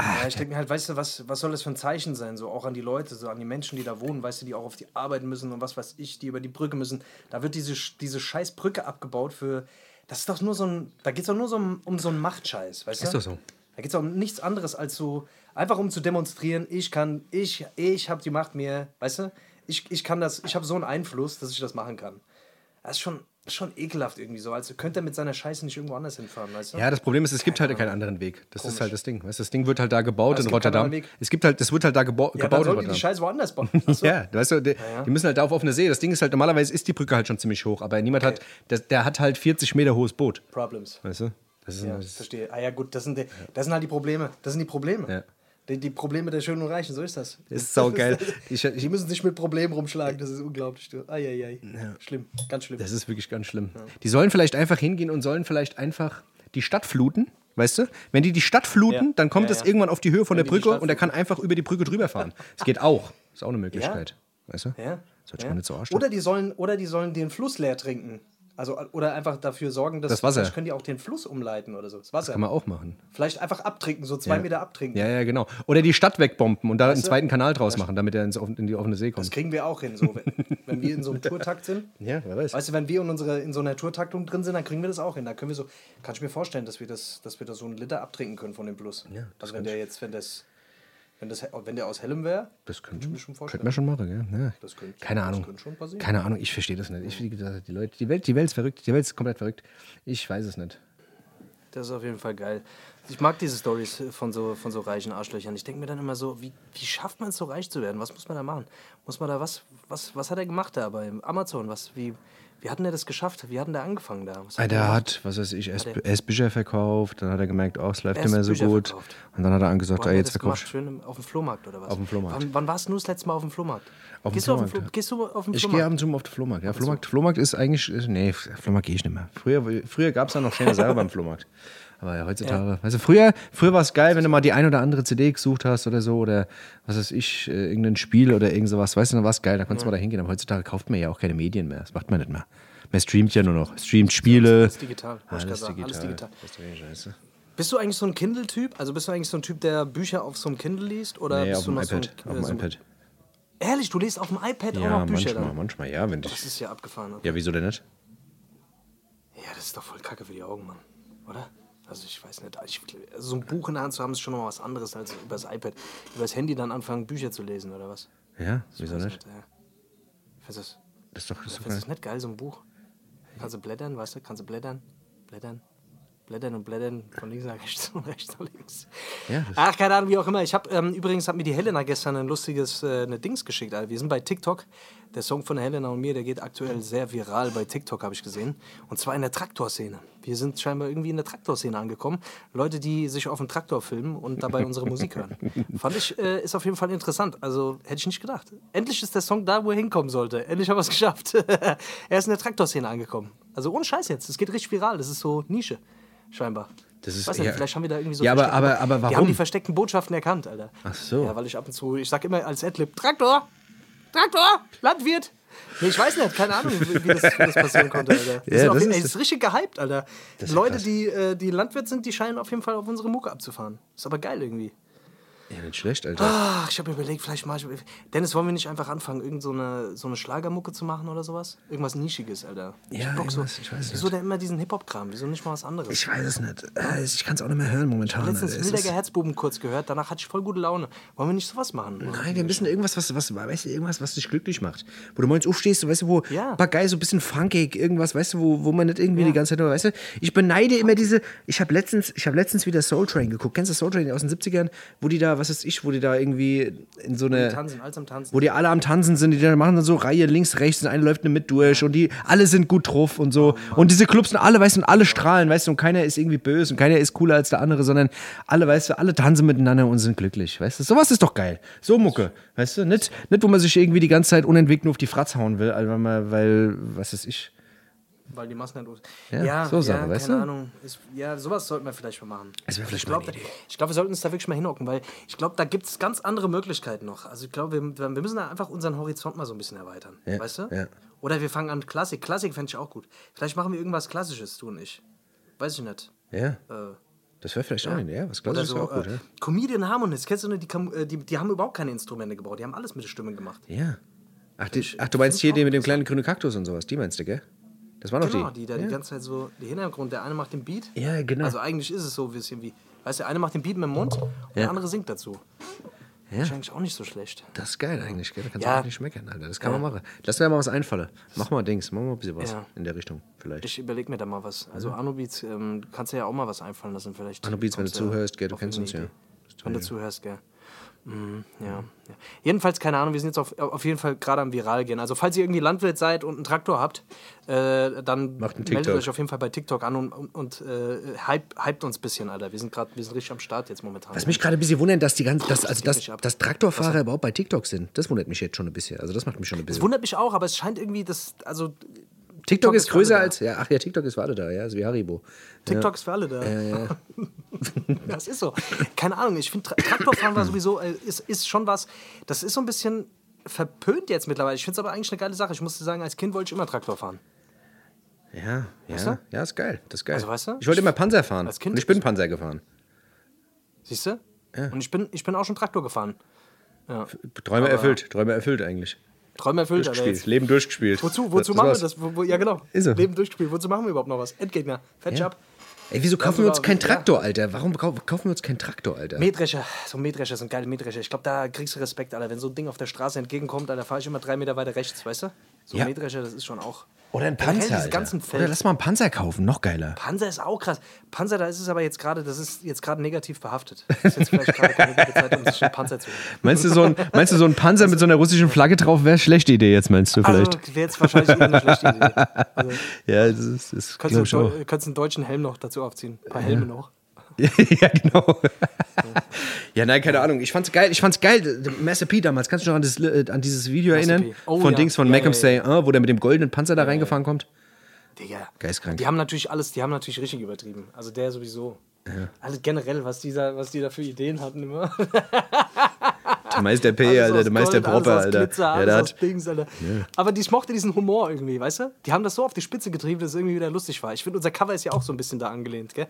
Ja, ich denke mir halt, weißt du, was, was soll das für ein Zeichen sein? So auch an die Leute, so an die Menschen, die da wohnen, weißt du, die auch auf die Arbeit müssen und was weiß ich, die über die Brücke müssen. Da wird diese, diese scheiß Brücke abgebaut für. Das ist doch nur so ein. Da geht es doch nur so um, um so einen Machtscheiß, weißt du? Ist doch so. Da geht es um nichts anderes als so. Einfach um zu demonstrieren, ich kann, ich, ich habe die Macht mir, weißt du? Ich, ich kann das, ich habe so einen Einfluss, dass ich das machen kann. Das ist schon, schon ekelhaft irgendwie so. Also könnte er mit seiner Scheiße nicht irgendwo anders hinfahren, weißt du? ja, das Problem ist, es gibt halt keinen anderen Weg. Das ist halt das Ding, weißt? Das Ding wird halt da gebaut in Rotterdam. Es gibt halt, das wird halt da gebo ja, gebaut in Rotterdam. die Scheiße woanders bauen. So. Ja, weißt du, die, die müssen halt da auf offene See. Das Ding ist halt, normalerweise ist die Brücke halt schon ziemlich hoch, aber niemand hat, der, der hat halt 40 Meter hohes Boot. Problems. Weißt du? Das ist, Ja, das verstehe. Ah ja, gut, das sind, die, das sind halt die Probleme. Das sind die Probleme. Ja. Die, die Probleme der Schönen und Reichen, so ist das. Das ist saugeil. Ich- ich- die müssen sich mit Problemen rumschlagen, das ist unglaublich. Eieiei. Schlimm, ganz schlimm. Das ist wirklich ganz schlimm. Die sollen vielleicht einfach hingehen und sollen vielleicht einfach die Stadt fluten. Weißt du? Wenn die die Stadt fluten, Ja. dann kommt Ja, es ja. irgendwann auf die Höhe von Wenn der Brücke und er kann einfach über die Brücke drüber fahren. Das geht auch. Ist auch eine Möglichkeit. Weißt du? ja. Sollte ja. man nicht so arsch oder, die sollen, oder die sollen den Fluss leer trinken. Also, oder einfach dafür sorgen, dass Das Wasser. vielleicht können die auch den Fluss umleiten oder so. Das Wasser. Kann man auch machen. Vielleicht einfach abtrinken, so zwei Ja. Meter abtrinken. Ja, ja, genau. Oder die Stadt wegbomben und da einen du? zweiten Kanal draus machen, damit er ins, in die offene See Das kommt. kriegen wir auch hin, so, wenn, wenn wir in so einem Tourtakt sind. Ja, wer weiß. Weißt du, wenn wir in, unsere, in so einer Tourtaktung drin sind, dann kriegen wir das auch hin. Da können wir so, kann ich mir vorstellen, dass wir das, dass wir da so einen Liter abtrinken können von dem Plus. Ja, das also wenn der jetzt, wenn das, wenn das, wenn der aus hellem wäre, Das könnte, ich mir schon vorstellen. könnte man schon machen, ja. Das könnte- Keine das Ahnung. könnte schon passieren. Keine Ahnung, ich verstehe das nicht. Ich, wie gesagt, die, Leute, die, Welt, die Welt ist verrückt. Die Welt ist komplett verrückt. Ich weiß es nicht. Das ist auf jeden Fall geil. Ich mag diese Stories von so, von so reichen Arschlöchern. Ich denke mir dann immer so, wie, wie schafft man es so reich zu werden? Was muss man da machen? Muss man da was, was, was hat er gemacht da bei Amazon? Was, wie, wie hat denn der das geschafft? Wie hat denn der angefangen da? Was Ah, hat Der gemacht? hat, was weiß ich, erst, er- Bücher verkauft, dann hat er gemerkt, oh, es läuft nicht mehr so Bücher gut. verkauft. Und dann hat er angesagt, ah, er jetzt gemacht? verkaufst Schön auf dem Flohmarkt oder was? Auf dem Flohmarkt. Wann, wann warst du das letzte Mal auf dem Flohmarkt? Auf dem gehst, du auf den Flohmarkt, Flo gehst du auf den Ich gehe Flohmarkt? ab und zu mal auf den Flohmarkt. Ja, Flohmarkt, Flohmarkt ist eigentlich. ist- Nee, Flohmarkt gehe ich nicht mehr. Früher, früher gab es da noch schöne Sachen beim Flohmarkt. Aber ja, heutzutage. Also früher, früher war es geil, wenn du mal die ein oder andere CD gesucht hast oder so oder was weiß ich, äh, irgendein Spiel oder irgend sowas. Weißt du, dann war es geil, da konntest du mal da hingehen. Aber heutzutage kauft man ja auch keine Medien mehr. Das macht man nicht mehr. Man streamt ja nur noch. Streamt Spiele. Alles digital. Alles digital. Alles digital. Das scheiße. Bist du eigentlich so ein Kindle-Typ? Also bist du eigentlich so ein Typ, der Bücher auf so einem Kindle liest? Oder Nee, bist auf du dem iPad. so ein, auf äh, dem so ein, iPad. Ehrlich, du liest auf dem iPad auch Ja, noch Bücher manchmal, dann? manchmal, ja, wenn Das ich. ist ja abgefahren. Okay. Ja, wieso denn nicht? Ja, das ist doch voll kacke für die Augen, Mann. Oder? Also ich weiß nicht. Ich, so ein Buch in der Hand zu haben, ist schon noch was anderes als übers iPad. Übers Handy dann anfangen, Bücher zu lesen, oder was? Ja, wieso Weiß nicht? Ja. Findest du das, Das ist doch. Das ist das nicht geil, so ein Buch? Kannst du blättern, weißt du? Kannst du blättern, blättern, blättern und blättern von links nach rechts und rechts nach links. Ja, das- Ach, keine Ahnung, wie auch immer. Ich habe ähm, übrigens hat mir die Helena gestern ein lustiges äh, eine Dings geschickt. Alter. Wir sind bei TikTok. Der Song von Helena und mir, der geht aktuell sehr viral bei TikTok, habe ich gesehen. Und zwar in der Traktorszene. Wir sind scheinbar irgendwie in der Traktorszene angekommen. Leute, die sich auf dem Traktor filmen und dabei unsere Musik hören. Fand ich, äh, ist auf jeden Fall interessant. Also hätte ich nicht gedacht. Endlich ist der Song da, wo er hinkommen sollte. Endlich haben wir es geschafft. er ist in der Traktorszene angekommen. Also ohne Scheiß jetzt. Es geht richtig viral. Das ist so Nische, scheinbar. Das ist Weiß nicht, eher- vielleicht haben wir da irgendwie so Ja, aber- aber- aber Die haben warum? die versteckten Botschaften erkannt, Alter. Ach so. Ja, weil ich ab und zu, ich sag immer als Adlib, Traktor, Traktor, Landwirt. Nee, ich weiß nicht, keine Ahnung, wie, wie, das, wie das passieren konnte, Alter. Das, Ja, das jeden, ist- ey, das ist richtig gehypt, Alter. Leute, krass. die, äh, die Landwirt sind, die scheinen auf jeden Fall auf unsere Mucke abzufahren. Ist aber geil irgendwie. Ja, nicht schlecht, Alter. Ach, ich habe überlegt, vielleicht mal. Dennis, wollen wir nicht einfach anfangen, irgend so eine, so eine Schlagermucke zu machen oder sowas? Irgendwas Nischiges, Alter. Ich Ja, hab Bock so. irgendwas, ich weiß Wieso denn immer diesen Hip-Hop-Kram? Wieso nicht mal was anderes? Ich weiß es nicht. Äh, Ich kann es auch nicht mehr hören momentan. letztens. Es Wildecker ist- Herzbuben kurz gehört, danach hatte ich voll gute Laune. Wollen wir nicht sowas machen? Nein, wir müssen irgendwas, was, was, weißt du, irgendwas, was dich glücklich macht. Wo du morgens aufstehst, weißt du, wo, Ja. paar geil, so ein bisschen funkig, irgendwas, weißt du, wo, wo man nicht irgendwie Ja. die ganze Zeit nur, weißt du, ich beneide immer diese, ich habe letztens, ich habe letztens wieder Soul Train geguckt. Kennst du Soul Train aus den 70ern? Wo die da, was ist ich, wo die da irgendwie in so eine, Tanzen, alles am Tanzen. wo die alle am Tanzen sind, die dann machen dann so Reihe links, rechts und eine läuft nicht mit durch und die alle sind gut drauf und so. und diese Clubs sind alle, weißt du, und alle strahlen, weißt du, und keiner ist irgendwie böse und keiner ist cooler als der andere, sondern alle, weißt du, alle tanzen miteinander und sind glücklich, weißt du. Sowas ist doch geil. So Mucke, weißt du, nicht, nicht wo man sich irgendwie die ganze Zeit unentwegt nur auf die Fratz hauen will, weil, weil was ist ich. Weil die Massen nicht. Ja, Ja, so ja, Sache, keine weißt du? Ahnung. Ist, ja, sowas sollten wir vielleicht mal machen. Das wäre vielleicht ich glaube, glaub, wir sollten uns da wirklich mal hinhocken, weil ich glaube, da gibt es ganz andere Möglichkeiten noch. Also ich glaube, wir, wir müssen da einfach unseren Horizont mal so ein bisschen erweitern. Ja, Weißt du? ja. Oder wir fangen an Klassik. Klassik fände ich auch gut. Vielleicht machen wir irgendwas Klassisches, du und ich. Weiß ich nicht. Ja, Äh, das wäre vielleicht auch eine Idee, ja, was Klassisches so, auch gut, äh, ja. Comedian Harmonists, kennst du nicht, die, äh, die, die haben überhaupt keine Instrumente gebraucht, die haben alles mit den Stimmen gemacht. Ja. Ach, die, ach, du meinst hier den auch mit dem kleinen grünen Kaktus und sowas, die meinst du, gell? Das war Genau, die. die da ja. die ganze Zeit so, der Hintergrund, der eine macht den Beat. Ja, genau. Also eigentlich ist es so ein bisschen wie, weißt du, der eine macht den Beat mit dem Mund und der andere singt dazu. Ja. Ist eigentlich auch nicht so schlecht. Das ist geil eigentlich, gell? Da kannst Ja. du auch nicht schmecken, Alter. Das kann man machen. Lass mir mal was einfallen. Mach mal Dings, mach mal ein bisschen was Ja. in der Richtung, vielleicht. Ich überlege mir da mal was. Also Arno Beats, ähm, du kannst dir ja auch mal was einfallen lassen vielleicht. Arno Beats, wenn du ja zuhörst, gell, du kennst uns ja. Wenn du zuhörst, gell. Mhm, ja, ja. Jedenfalls, keine Ahnung, wir sind jetzt auf, auf jeden Fall gerade am Viral gehen. Also, falls ihr irgendwie Landwirt seid und einen Traktor habt, äh, dann meldet euch auf jeden Fall bei TikTok an und, und, und äh, hype, hypt uns ein bisschen, Alter. Wir sind gerade, wir sind richtig am Start jetzt momentan. Was mich gerade ein bisschen wundert, dass die ganzen, dass, also geht dass, dass Traktorfahrer überhaupt bei TikTok sind. Das wundert mich jetzt schon ein bisschen. Also das macht mich schon ein das bisschen. wundert mich auch, aber es scheint irgendwie, das, also TikTok ist ist größer als. Ja, ach ja, TikTok ist für alle da, ja, ist wie Haribo. TikTok ist für alle da. das ist so. Keine Ahnung, ich finde, Tra Traktorfahren war sowieso, äh, ist, ist schon was, das ist so ein bisschen verpönt jetzt mittlerweile. Ich finde es aber eigentlich eine geile Sache. Ich musste sagen, als Kind wollte ich immer Traktor fahren. Ja, ja, Weißt du? ja, ist geil. Das ist geil. Also, weißt du? Ich wollte immer Panzer fahren. Als Kind und ich bin Panzer gefahren. Siehst du? Und ich bin, ich bin auch schon Traktor gefahren. Träume erfüllt, Träume erfüllt eigentlich. Träume erfüllt, Durchgespielt. Leben durchgespielt. Wozu, wozu Das machen wir das? Wo, wo, ja, genau. So. Leben durchgespielt. Wozu machen wir überhaupt noch was? Endgegner. Fetchup. Ey, wieso kaufen wir uns keinen ja. Traktor, Alter? Warum kau- kaufen wir uns keinen Traktor, Alter? Mähdrescher. So Mähdrescher, so ein geiler Mähdrescher. Ich glaube, da kriegst du Respekt, Alter. Wenn so ein Ding auf der Straße entgegenkommt, Alter, fahre ich immer drei Meter weiter rechts, weißt du? So ein Ja. Mähdrescher, das ist schon auch. Oder ein Panzer, Alter. ganzen Feld- Oder lass mal einen Panzer kaufen, noch geiler. Panzer ist auch krass. Panzer, da ist es aber jetzt gerade, das ist jetzt gerade negativ behaftet. Das ist jetzt vielleicht gerade keine gute Zeit, um sich einen Panzer zu holen. Meinst du, so ein, meinst du, so ein Panzer mit so einer russischen Flagge drauf wäre schlechte Idee jetzt, meinst du vielleicht? Also wäre jetzt wahrscheinlich eher eine schlechte Idee. Also, ja, das ist, das könntest, du, könntest einen deutschen Helm noch dazu aufziehen. Ein paar Helme noch. ja, genau. ja, nein, keine Ahnung. Ich fand's geil. Ich fand's geil. Master P damals. Kannst du dich noch an, das, äh, an dieses Video Master erinnern? P. Oh, von ja. Dings von Ja, Macam ja, Say, äh, wo der mit dem goldenen Panzer da reingefahren kommt? Digga. Geistkrank. Die haben natürlich alles, die haben natürlich richtig übertrieben. Also der sowieso. Alles generell, was, dieser, was die da für Ideen hatten immer. Der Meister P, Alles Alter, aus der Meister Gold, Propper, alles aus Alter. Glitzer, ja, alles der aus hat, Dings, Alter. Aber ich mochte diesen Humor irgendwie, weißt du? Die haben das so auf die Spitze getrieben, dass es irgendwie wieder lustig war. Ich finde, unser Cover ist ja auch so ein bisschen da angelehnt, gell?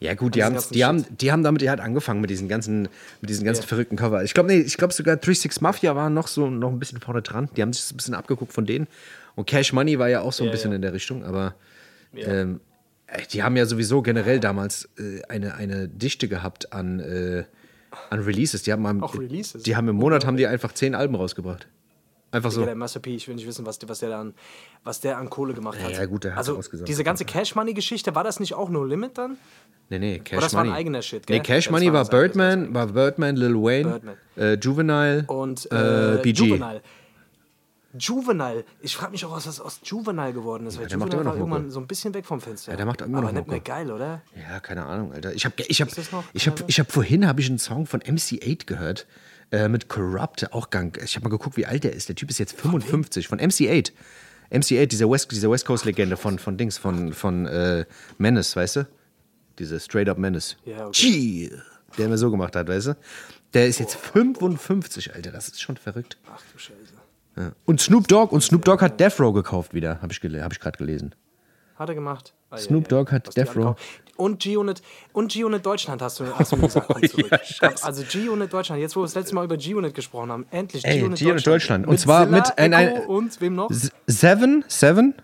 Ja gut, die, An haben, diesen die, haben, die haben damit halt angefangen mit diesen ganzen, mit diesen ganzen Ja. verrückten Cover. Ich glaube, nee, ich glaube sogar 36 Mafia war noch so noch ein bisschen vorne dran. Die haben sich ein bisschen abgeguckt von denen. Und Cash Money war ja auch so ein Ja, bisschen ja. in der Richtung, aber Ja. ähm, die haben ja sowieso generell damals äh, eine, eine Dichte gehabt an, äh, an Releases. Die haben, am, Auch Releases? Die haben im Monat haben die einfach zehn Alben rausgebracht. Einfach so. Ja, der Master P, ich will nicht wissen, was, der- was, der, an, was der an Kohle gemacht hat. ja, gut, der hat's also ausgesagt. diese ganze Cash Money-Geschichte, war das nicht auch No Limit dann? Nee, nee, Cash Oder das war ein Money. eigener Shit, Nee, gell? Cash Das Money war war Birdman, war Birdman, Lil Wayne, Birdman. Äh, Juvenile Und äh, äh, BG. Juvenile. Juvenile. Ich frage mich auch, was das aus Juvenile geworden ist. Weil der macht Juvenile immer noch war irgendwann so ein bisschen weg vom Fenster. Ja, der macht immer Aber noch nicht mehr Mucke. geil, oder? Ja, keine Ahnung, Alter. Ich habe ich hab, noch? ich hab, ich hab vorhin habe ich einen Song von MC8 gehört. Äh, mit Corrupt, auch gang. Ich habe mal geguckt, wie alt der ist. Der Typ ist jetzt 55, von MC8. MC8, dieser West, dieser West Coast-Legende von, von Dings, von, von äh, Menace, weißt du? Diese Straight Up Menace. Ja, okay. Gee, der immer so gemacht hat, weißt du? Der ist jetzt 55, Alter. Das ist schon verrückt. Ach du Scheiße. Ja. Und Snoop Dogg, und Snoop Dogg hat Death Row gekauft wieder, habe ich, gele hab ich gerade gelesen. Hat er gemacht. Ah, ja, Snoop ja, Dogg hat was die Death Row. Und G-Unit und G-Unit Deutschland hast du, hast du mir gesagt, kommt zurück. also G-Unit Deutschland, jetzt wo wir das letzte Mal über G-Unit gesprochen haben, endlich G-Unit G-Unit Deutschland. Und zwar Zilla, mit ein- ein- Echo und wem noch? Seven, Seven,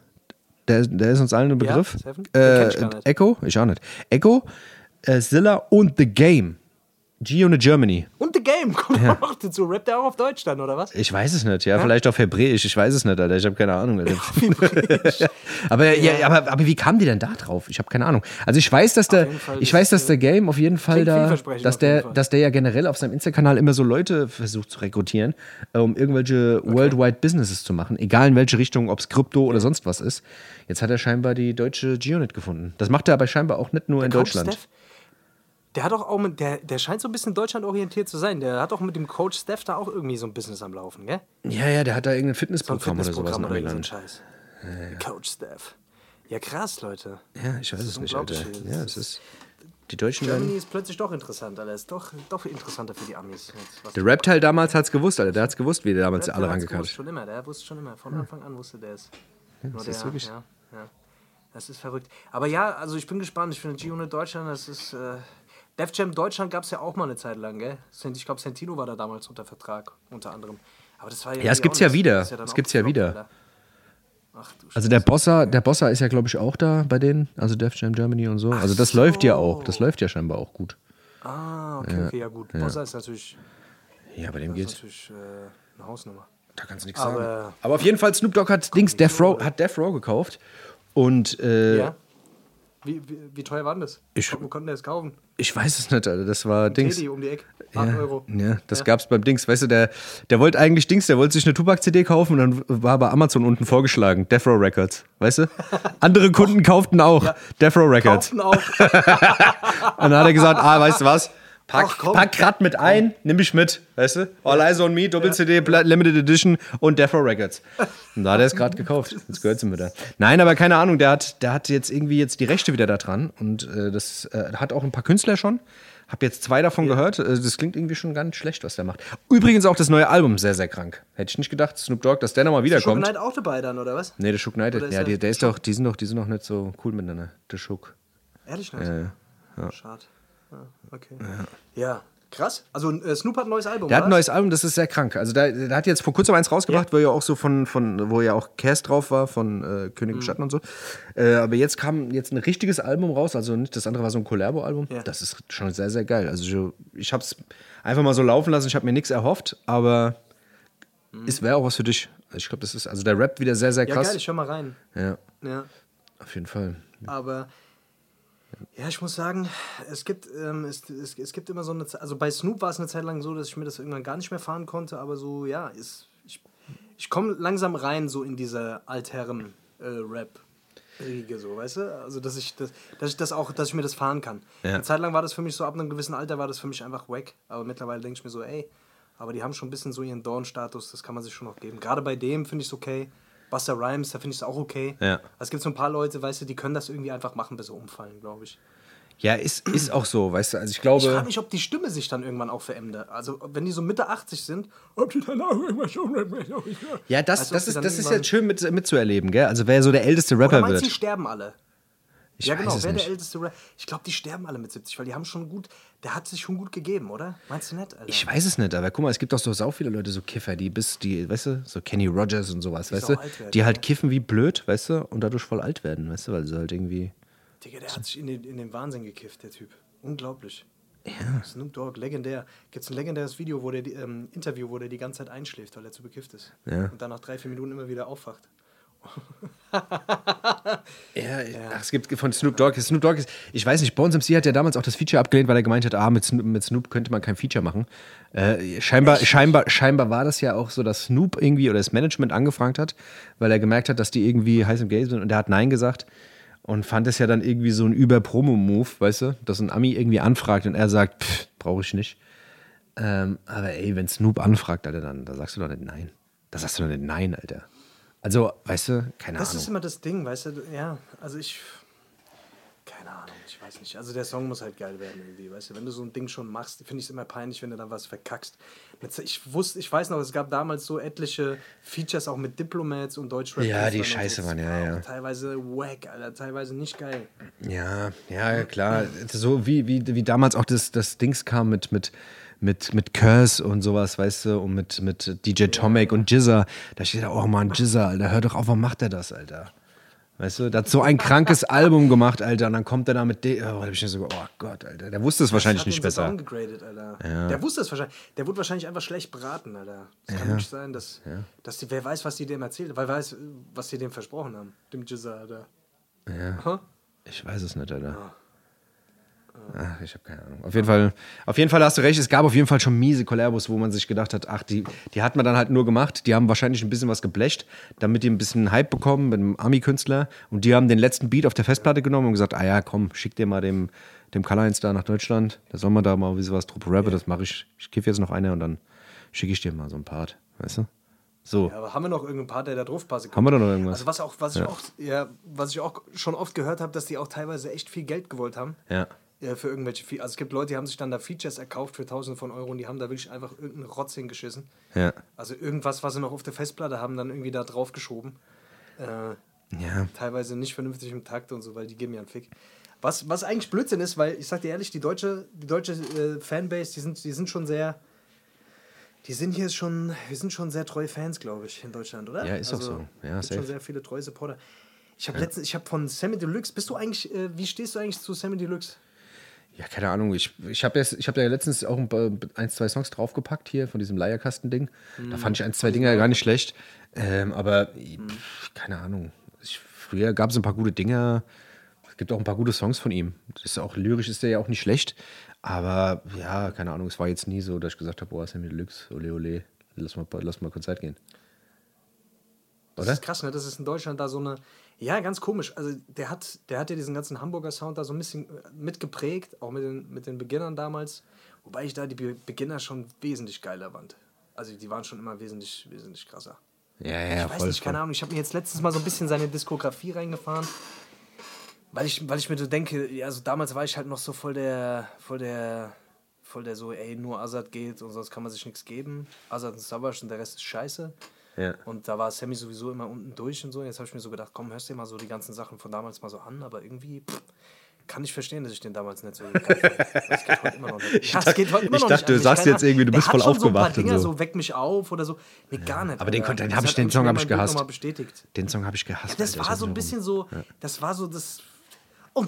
der, der ist uns allen ein Begriff. Ich Äh. Echo, ich auch nicht. Echo, äh, Zilla und The Game. G-Unit Germany. Und The Game kommt auch noch dazu. Rappt der auch auf Deutsch dann, oder was? Ich weiß es nicht, ja, vielleicht auf Hebräisch, ich weiß es nicht, Alter, ich habe keine Ahnung. Aber, ja. aber, aber wie kam die denn da drauf? Ich habe keine Ahnung. Also ich weiß, dass der, ich weiß, dass der Game auf jeden Fall da, dass der, Fall. dass der ja generell auf seinem Insta-Kanal immer so Leute versucht zu rekrutieren, äh, um irgendwelche Worldwide Businesses zu machen, egal in welche Richtung, ob es Krypto oder sonst was ist. Jetzt hat er scheinbar die deutsche G-Unit gefunden. Das macht er aber scheinbar auch nicht nur in Coach Deutschland. Steph, der hat auch, auch mit, der, der scheint so ein bisschen deutschlandorientiert zu sein. Der hat auch mit dem Coach Steph da auch irgendwie so ein Business am Laufen, gell? Ja, ja, der hat da irgendein So ein Fitnessprogramm, oder sowas Fitnessprogramm oder so ein. Scheiß. Coach Steph. Ja, krass, Leute. Ja, ich weiß es ist nicht, Alter. Ja, es ist. Die Deutschen Germany werden. ist plötzlich doch interessant, Alter. Ist doch, doch interessanter für die Amis. Der Rap-Teil damals hat's gewusst, Alter. Der hat's gewusst, wie der damals der alle rangekarrt gewusst, schon immer, der wusste schon immer. Von Anfang an wusste der es. Nur das der, ist wirklich- ja, ja. Das ist verrückt. Aber ja, also ich bin gespannt. Ich finde G-Unit Deutschland, das ist. Äh, Def Jam Deutschland gab es ja auch mal eine Zeit lang, gell? Ich glaube, Santino war da damals unter Vertrag, unter anderem. Aber das war ja. Ja, es gibt's ja wieder. Das ist Es auch gibt's ja wieder. Alter. Ach Also der Bossa, der Bossa ist ja, glaube ich, auch da bei denen, also Def Jam Germany und so. Also das so. läuft ja auch. Das läuft ja scheinbar auch gut. Ah, okay, okay, ja gut. Bossa ist natürlich, Ja, bei dem ist geht's. natürlich äh, eine Hausnummer. Da kannst du nichts Aber- sagen. Aber auf jeden Fall, Snoop Dogg hat Dings, Death Row, hat Death Row gekauft. Und äh, Ja. Wie, wie, wie teuer war denn das? Ich- Wo konnten der es kaufen? ich weiß es nicht, Alter. Das war Dings. Teddy um die Ecke. 8 Ja, Euro. ja, das Ja. gab's beim Dings. Weißt du, der, der wollte eigentlich Dings, der wollte sich eine Tupac-CD kaufen und dann war bei Amazon unten vorgeschlagen, Death Row Records. Weißt du? Andere Kunden kauften auch Death Row Records. Kauften auch. Und dann hat er gesagt, ah, weißt du was? Pack, Ach, komm. pack grad mit ein, nimm mich mit, weißt du? All Eyes on Me, Doppel-CD, Pla- Limited Edition und Death Row Records. Und da hat er es gerade gekauft. Jetzt gehört sie mir da. Nein, aber keine Ahnung, der hat, der hat jetzt irgendwie jetzt die Rechte wieder da dran und äh, das äh, hat auch ein paar Künstler schon. Hab jetzt zwei davon gehört. Äh, Das klingt irgendwie schon ganz schlecht, was der macht. Übrigens auch das neue Album sehr, sehr krank. Hätte ich nicht gedacht, Snoop Dogg, dass der nochmal Shook wiederkommt. Knight auch dabei dann, oder was? Nee, der Shook Knight, ist ja, er- die, der ist doch, die sind doch, die sind doch nicht so cool miteinander. Der Shook. Ehrlich nicht? Schade. Ja, okay. Ja. krass. Also äh, Snoop hat ein neues Album, Der hat ein neues Album, das ist sehr krank. Also der, der hat jetzt vor kurzem eins rausgebracht, wo ja auch so von, von wo ja auch Cass drauf war, von äh, König Mhm. Schatten und so. Äh, aber jetzt kam jetzt ein richtiges Album raus, also nicht, das andere war so ein Collabo-Album. Ja. Das ist schon sehr, sehr geil. Also ich, ich habe es einfach mal so laufen lassen, ich habe mir nichts erhofft, aber es wäre auch was für dich. Ich glaube, das ist, also der Rap wieder sehr, sehr Ja, krass. geil, ich hör mal rein. ja, Ja. auf jeden Fall. Aber ja, ich muss sagen, es gibt, ähm, es, es, es gibt immer so eine Zeit, also bei Snoop war es eine Zeit lang so, dass ich mir das irgendwann gar nicht mehr fahren konnte, aber so, ja, ist, ich, ich komme langsam rein so in diese Altherren-Rap. Riege so, weißt du? Also, dass ich das, dass ich das auch, dass ich mir das fahren kann. Ja. Eine Zeit lang war das für mich so, ab einem gewissen Alter war das für mich einfach wack. Aber mittlerweile denke ich mir so, ey, aber die haben schon ein bisschen so ihren Dorn-Status, das kann man sich schon noch geben. Gerade bei dem finde ich es okay. Buster Rhymes, da finde ich es auch okay. Ja. Also Es gibt so ein paar Leute, weißt du, die können das irgendwie einfach machen, bis sie umfallen, glaube ich. Ja, ist, ist auch so, weißt du. Also ich Ich glaube. frage mich, ob die Stimme sich dann irgendwann auch verändert. Also, wenn die so Mitte 80 sind, ob die dann auch irgendwas schon. ja, das, Als ob das, sie ist, das ist irgendwann- jetzt schön mit, mitzuerleben, gell? Also wer so der älteste Rapper Oder meinst wird. sterben alle? Ich ja, genau. Wer nicht. der älteste Rapper? Ich glaube, die sterben alle mit 70, weil die haben schon gut. Der hat sich schon gut gegeben, oder? Meinst du nicht, Alter? Ich weiß es nicht, aber guck mal, es gibt doch so sau viele Leute, so Kiffer, die bis, die, weißt du, so Kenny Rogers und sowas, weißt sau du, werden, die halt kiffen wie blöd, weißt du, und dadurch voll alt werden, weißt du, weil sie halt irgendwie. Digga, der hat sich in den, in den Wahnsinn gekifft, der Typ. Unglaublich. Ja. Snoop Dogg, legendär. Gibt es ein legendäres Video, wo der die, ähm, Interview, wo der die ganze Zeit einschläft, weil er zu bekifft ist. Ja. Und dann nach drei, vier Minuten immer wieder aufwacht. Ja, Ach, es gibt von Snoop Dogg. Snoop Dogg ist, ich weiß nicht, Bones MC hat ja damals auch das Feature abgelehnt, weil er gemeint hat, ah, mit Snoop, mit Snoop könnte man kein Feature machen. Äh, scheinbar, scheinbar, scheinbar war das ja auch so, dass Snoop irgendwie oder das Management angefragt hat, weil er gemerkt hat, dass die irgendwie heiß im Game sind und er hat Nein gesagt und fand es ja dann irgendwie so ein Über-Promo-Move, weißt du, dass ein Ami irgendwie anfragt und er sagt, brauche ich nicht. Ähm, aber ey, wenn Snoop anfragt, Alter, dann da sagst du doch nicht Nein. Da sagst du doch nicht Nein, Alter. Also, weißt du, keine Das Ahnung. ist immer das Ding, weißt du? Ja, also ich. Keine Ahnung, ich weiß nicht. Also der Song muss halt geil werden irgendwie, weißt du? Wenn du so ein Ding schon machst, finde ich es immer peinlich, wenn du dann was verkackst. Ich wusste, ich weiß noch, es gab damals so etliche Features auch mit Diplomats und Deutschrap. Ja, die scheiße waren, ja, Das ja. Teilweise wack, Alter, teilweise nicht geil. Ja, ja, klar. So wie, wie, wie damals auch das, das Dings kam mit, mit, mit, mit Curse und sowas, weißt du, und mit, mit DJ Tomek und Jizza. Da steht da, oh Mann, Jizza, Alter, hör doch auf, warum macht er das, Alter? Weißt du, der hat so ein krankes Album gemacht, Alter, und dann kommt er da mit dem, oh, da hab ich mir so, oh Gott, Alter, der wusste es wahrscheinlich Hat nicht besser. Alter. Der wusste es wahrscheinlich. Der wurde wahrscheinlich einfach schlecht beraten, Alter. Es kann nicht sein, dass, dass die, wer weiß, was die dem erzählt, weil weiß, was die dem versprochen haben, dem Jizza, Alter. Ja. Huh? Ich weiß es nicht, Alter. Ach, ich habe keine Ahnung. Auf jeden, Fall, auf jeden Fall hast du recht, es gab auf jeden Fall schon miese Kollabos, wo man sich gedacht hat, ach, die, die hat man dann halt nur gemacht. Die haben wahrscheinlich ein bisschen was geblecht, damit die ein bisschen Hype bekommen mit einem Ami-Künstler. Und die haben den letzten Beat auf der Festplatte genommen und gesagt, ah ja, komm, schick dir mal dem, dem Color da nach Deutschland. Da soll man da mal ein bisschen was Truppe rappen, das mache ich. Ich kiff jetzt noch eine und dann schicke ich dir mal so ein Part, weißt du? So. Ja, aber haben wir noch irgendeinen Part, der da drauf passen Haben wir da noch irgendwas? Also was auch, was ich auch, ja, was ich auch schon oft gehört habe, dass die auch teilweise echt viel Geld gewollt haben. Ja. Ja, für irgendwelche Fe Also es gibt Leute, die haben sich dann da Features erkauft für Tausende von Euro und die haben da wirklich einfach irgendeinen Rotz hingeschissen. Ja. Also irgendwas, was sie noch auf der Festplatte haben, dann irgendwie da drauf geschoben. Äh, Ja. teilweise nicht vernünftig im Takt und so, weil die geben ja einen Fick. Was, was eigentlich Blödsinn ist, weil ich sag dir ehrlich, die deutsche, die deutsche äh, Fanbase, die sind, die sind schon sehr. Die sind hier schon, wir sind schon sehr treue Fans, glaube ich, in Deutschland, oder? Also, Ja, ist auch so. Ja, gibt schon sehr viele treue Supporter. Ich habe letztens, ich habe von Sammy Deluxe, bist du eigentlich, äh, wie stehst du eigentlich zu Sammy Deluxe? Ja, keine Ahnung. Ich, ich habe hab da ja letztens auch ein, ein, zwei Songs draufgepackt hier von diesem Leierkasten-Ding. Da fand ich ein, zwei Dinger gar nicht schlecht. Ähm, aber pff, keine Ahnung. Ich, früher gab es ein paar gute Dinger. Es gibt auch ein paar gute Songs von ihm. Das ist auch lyrisch ist der ja auch nicht schlecht. Aber ja, keine Ahnung. Es war jetzt nie so, dass ich gesagt habe, boah, Sammy Deluxe, ole ole, lass mal, lass mal kurz Zeit gehen. Das Oder? ist krass, ne? Das ist in Deutschland da so eine. Ja, ganz komisch. Also der hat, der hat ja diesen ganzen Hamburger Sound da so ein bisschen äh, mitgeprägt, auch mit den, mit den Beginnern damals. Wobei ich da die Be Beginner schon wesentlich geiler fand. Also die waren schon immer wesentlich, wesentlich krasser. Ja, ja, Ich weiß voll. nicht, keine Ahnung. Ich habe mir jetzt letztens mal so ein bisschen seine Diskografie reingefahren. Weil ich, weil ich mir so denke, ja, also damals war ich halt noch so voll der, voll der, voll der so, ey, nur Azad geht und sonst kann man sich nichts geben. Azad und Savage und der Rest ist scheiße. Ja. Und da war Sammy sowieso immer unten durch und so. Jetzt habe ich mir so gedacht, komm, hörst dir mal so die ganzen Sachen von damals mal so an, aber irgendwie pff, kann ich verstehen, dass ich den damals nicht so geil fand. Das geht heute immer noch nicht. Ja, geht heute immer ich noch dachte, nicht. du Also, sagst jetzt irgendwie, du bist voll schon so ein paar aufgewacht und Dinger, so. so weck mich auf oder so. Nee, gar nicht. aber den den hab ich- den Song mir hab mein ich gehasst. Den Song habe ich gehasst. Das Alter. war Ich so ein bisschen so, das war so das. Oh,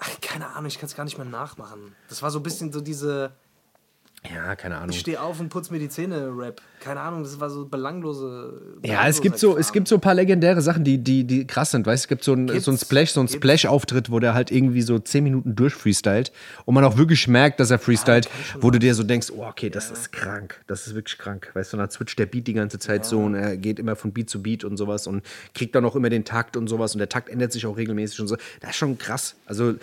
ach, keine Ahnung, ich kann es gar nicht mehr nachmachen. Das war so ein bisschen so diese. Ja, keine Ahnung. Ich stehe auf und putz mir die Zähne Rap. Keine Ahnung, das war so belanglose. Ja, es gibt so, es gibt so ein paar legendäre Sachen, die, die, die krass sind. Weißt, du, es gibt so ein, so ein. Splash, so ein. Splash-Auftritt, wo der halt irgendwie so zehn Minuten durchfreestylt und man auch wirklich merkt, dass er freestylt, wo du dir so denkst, oh, okay, das ist krank, das ist wirklich krank. Weißt du, dann switcht der Beat die ganze Zeit so und er geht immer von Beat zu Beat und sowas und kriegt dann auch immer den Takt und sowas und der Takt ändert sich auch regelmäßig und so. Das ist schon krass. Also,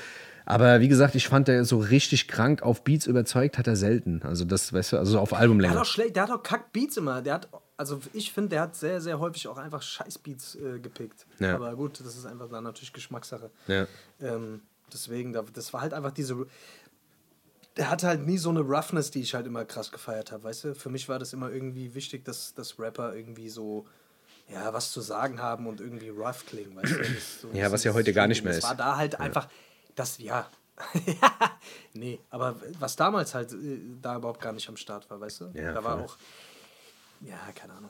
aber wie gesagt, ich fand, der so richtig krank auf Beats überzeugt hat er selten. Also das, weißt du, also so auf Der hat Albumlänge. auch schlecht, der hat auch kack Beats immer. Der hat, also ich finde, der hat sehr, sehr häufig auch einfach scheiß Beats äh, gepickt. Ja. Aber gut, das ist einfach dann natürlich Geschmackssache. Ja. Ähm, deswegen, da- das war halt einfach diese. Der hatte halt nie so eine Roughness, die ich halt immer krass gefeiert habe, weißt du? Für mich war das immer irgendwie wichtig, dass, dass Rapper irgendwie so, ja, was zu sagen haben und irgendwie rough klingen, weißt du? Das so, Ja, das was ja heute gar nicht mehr das ist. war da halt einfach, das, ja. nee, aber was damals halt äh, da überhaupt gar nicht am Start war, weißt du? Ja, da war voll. auch, ja, keine Ahnung.